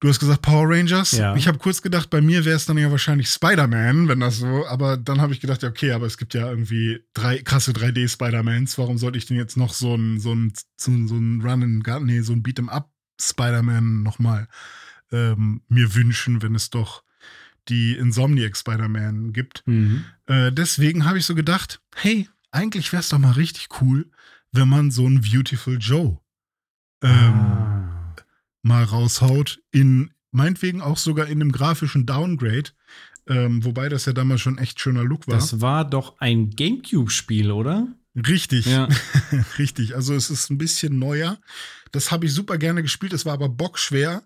Du hast gesagt Power Rangers. Ja. Ich habe kurz gedacht, bei mir wäre es dann ja wahrscheinlich Spider-Man, wenn das so, aber dann habe ich gedacht, ja, okay, aber es gibt ja irgendwie drei krasse 3D-Spider-Mans. Warum sollte ich denn jetzt noch so ein, so ein, so ein, so ein Run and nee, so ein Beat'em-up Spider-Man nochmal ähm, mir wünschen, wenn es doch die Insomniac Spider-Man gibt. Mhm. Äh, deswegen habe ich so gedacht, hey, eigentlich wäre es doch mal richtig cool, wenn man so einen Beautiful Joe ähm, Ah. Mal raushaut, in meinetwegen auch sogar in einem grafischen Downgrade, ähm, wobei das ja damals schon echt schöner Look war. Das war doch ein Gamecube-Spiel, oder? Richtig, Ja. [LAUGHS] richtig. Also es ist ein bisschen neuer. Das habe ich super gerne gespielt. Es war aber bockschwer.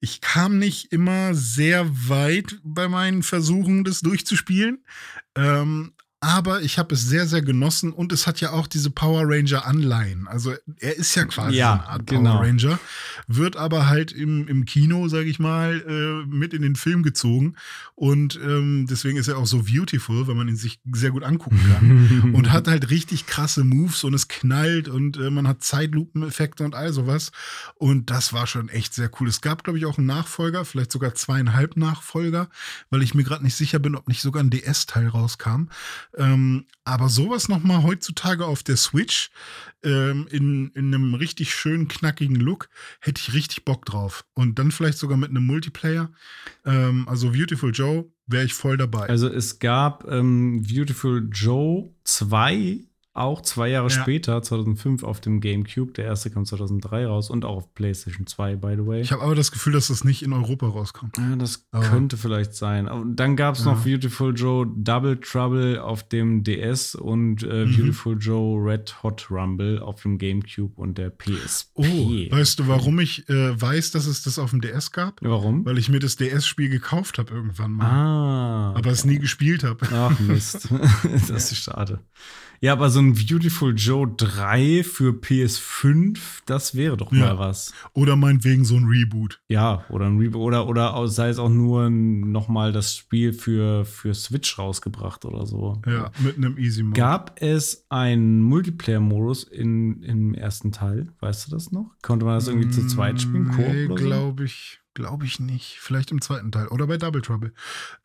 Ich kam nicht immer sehr weit bei meinen Versuchen, das durchzuspielen. Ähm, aber ich habe es sehr, sehr genossen und es hat ja auch diese Power Ranger Anleihen. Also er ist ja quasi Ja, eine Art genau. Power Ranger, wird aber halt im, im Kino, sage ich mal, äh, mit in den Film gezogen. Und ähm, deswegen ist er auch so beautiful, weil man ihn sich sehr gut angucken kann [LAUGHS] und hat halt richtig krasse Moves und es knallt und äh, man hat Zeitlupeneffekte und all sowas. Und das war schon echt sehr cool. Es gab, glaube ich, auch einen Nachfolger, vielleicht sogar zweieinhalb Nachfolger, weil ich mir gerade nicht sicher bin, ob nicht sogar ein DS-Teil rauskam. Ähm, aber sowas nochmal heutzutage auf der Switch ähm, in, in einem richtig schönen, knackigen Look, hätte ich richtig Bock drauf. Und dann vielleicht sogar mit einem Multiplayer. Ähm, also Beautiful Joe wäre ich voll dabei. Also es gab ähm, Beautiful Joe 2, auch zwei Jahre Ja. später, 2005 auf dem GameCube. Der erste kam 2003 raus und auch auf PlayStation 2, by the way. ich habe aber das Gefühl, dass das nicht in Europa rauskam. Ja, das Aber- könnte vielleicht sein. Und dann gab es Ja. noch Beautiful Joe Double Trouble auf dem DS und äh, Mhm. Beautiful Joe Red Hot Rumble auf dem GameCube und der PSP. Oh, weißt du, warum ich äh, weiß, dass es das auf dem DS gab? Warum? Weil ich mir das DS-Spiel gekauft habe irgendwann mal. Ah. Aber es nie gespielt habe. Ach Mist. [LAUGHS] [LAUGHS] das ist schade. Ja, aber so ein Beautiful Joe 3 für PS5, das wäre doch Ja. mal was. Oder meinetwegen so ein Reboot. Ja, oder ein Reboot oder, oder sei es auch nur nochmal das Spiel für, für Switch rausgebracht oder so. Ja, mit einem Easy Mode. Gab es einen Multiplayer-Modus in, im ersten Teil? Weißt du das noch? Konnte man das irgendwie zu zweit spielen? Koop Nee, glaube ich, Glaube ich nicht. Vielleicht im zweiten Teil oder bei Double Trouble.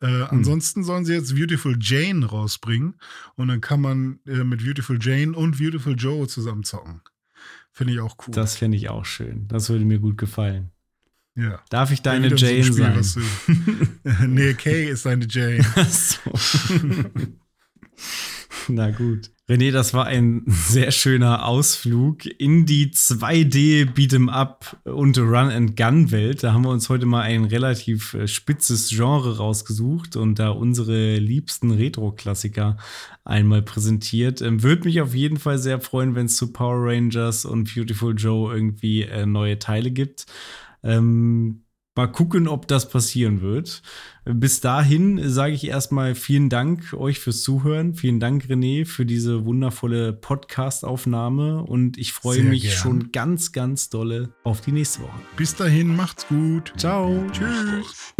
Äh, hm. Ansonsten sollen sie jetzt Beautiful Jane rausbringen und dann kann man äh, mit Beautiful Jane und Beautiful Joe zusammen zocken. Finde ich auch cool. Das finde ich auch schön. Das würde mir gut gefallen. Ja. Darf ich deine Jane so Spiel, sein? [LAUGHS] nee, Kay ist deine Jane. Ach so. [LAUGHS] Na gut. René, das war ein [LAUGHS] sehr schöner Ausflug in die 2D Beat'em Up und Run and Gun Welt. Da haben wir uns heute mal ein relativ äh, spitzes Genre rausgesucht und da unsere liebsten Retro-Klassiker einmal präsentiert. Ähm, Würde mich auf jeden Fall sehr freuen, wenn es zu Power Rangers und Beautiful Joe irgendwie äh, neue Teile gibt. Ähm, Mal gucken, ob das passieren wird. Bis dahin sage ich erstmal vielen Dank euch fürs Zuhören. Vielen Dank, René, für diese wundervolle Podcast-Aufnahme. Und ich freue mich gern. schon ganz, ganz dolle auf die nächste Woche. Bis dahin, macht's gut. Ciao. Tschüss.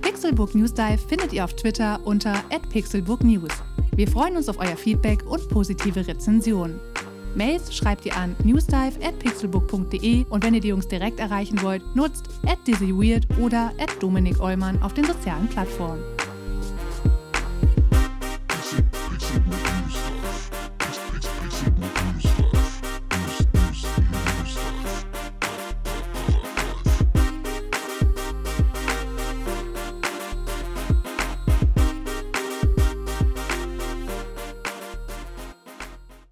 Pixelbook News Dive findet ihr auf Twitter unter @pixelbooknews. Wir freuen uns auf euer Feedback und positive Rezensionen. Mails schreibt ihr an newsdive@pixelbook.de und wenn ihr die Jungs direkt erreichen wollt, nutzt at oder at Dominik Eulmann auf den sozialen Plattformen.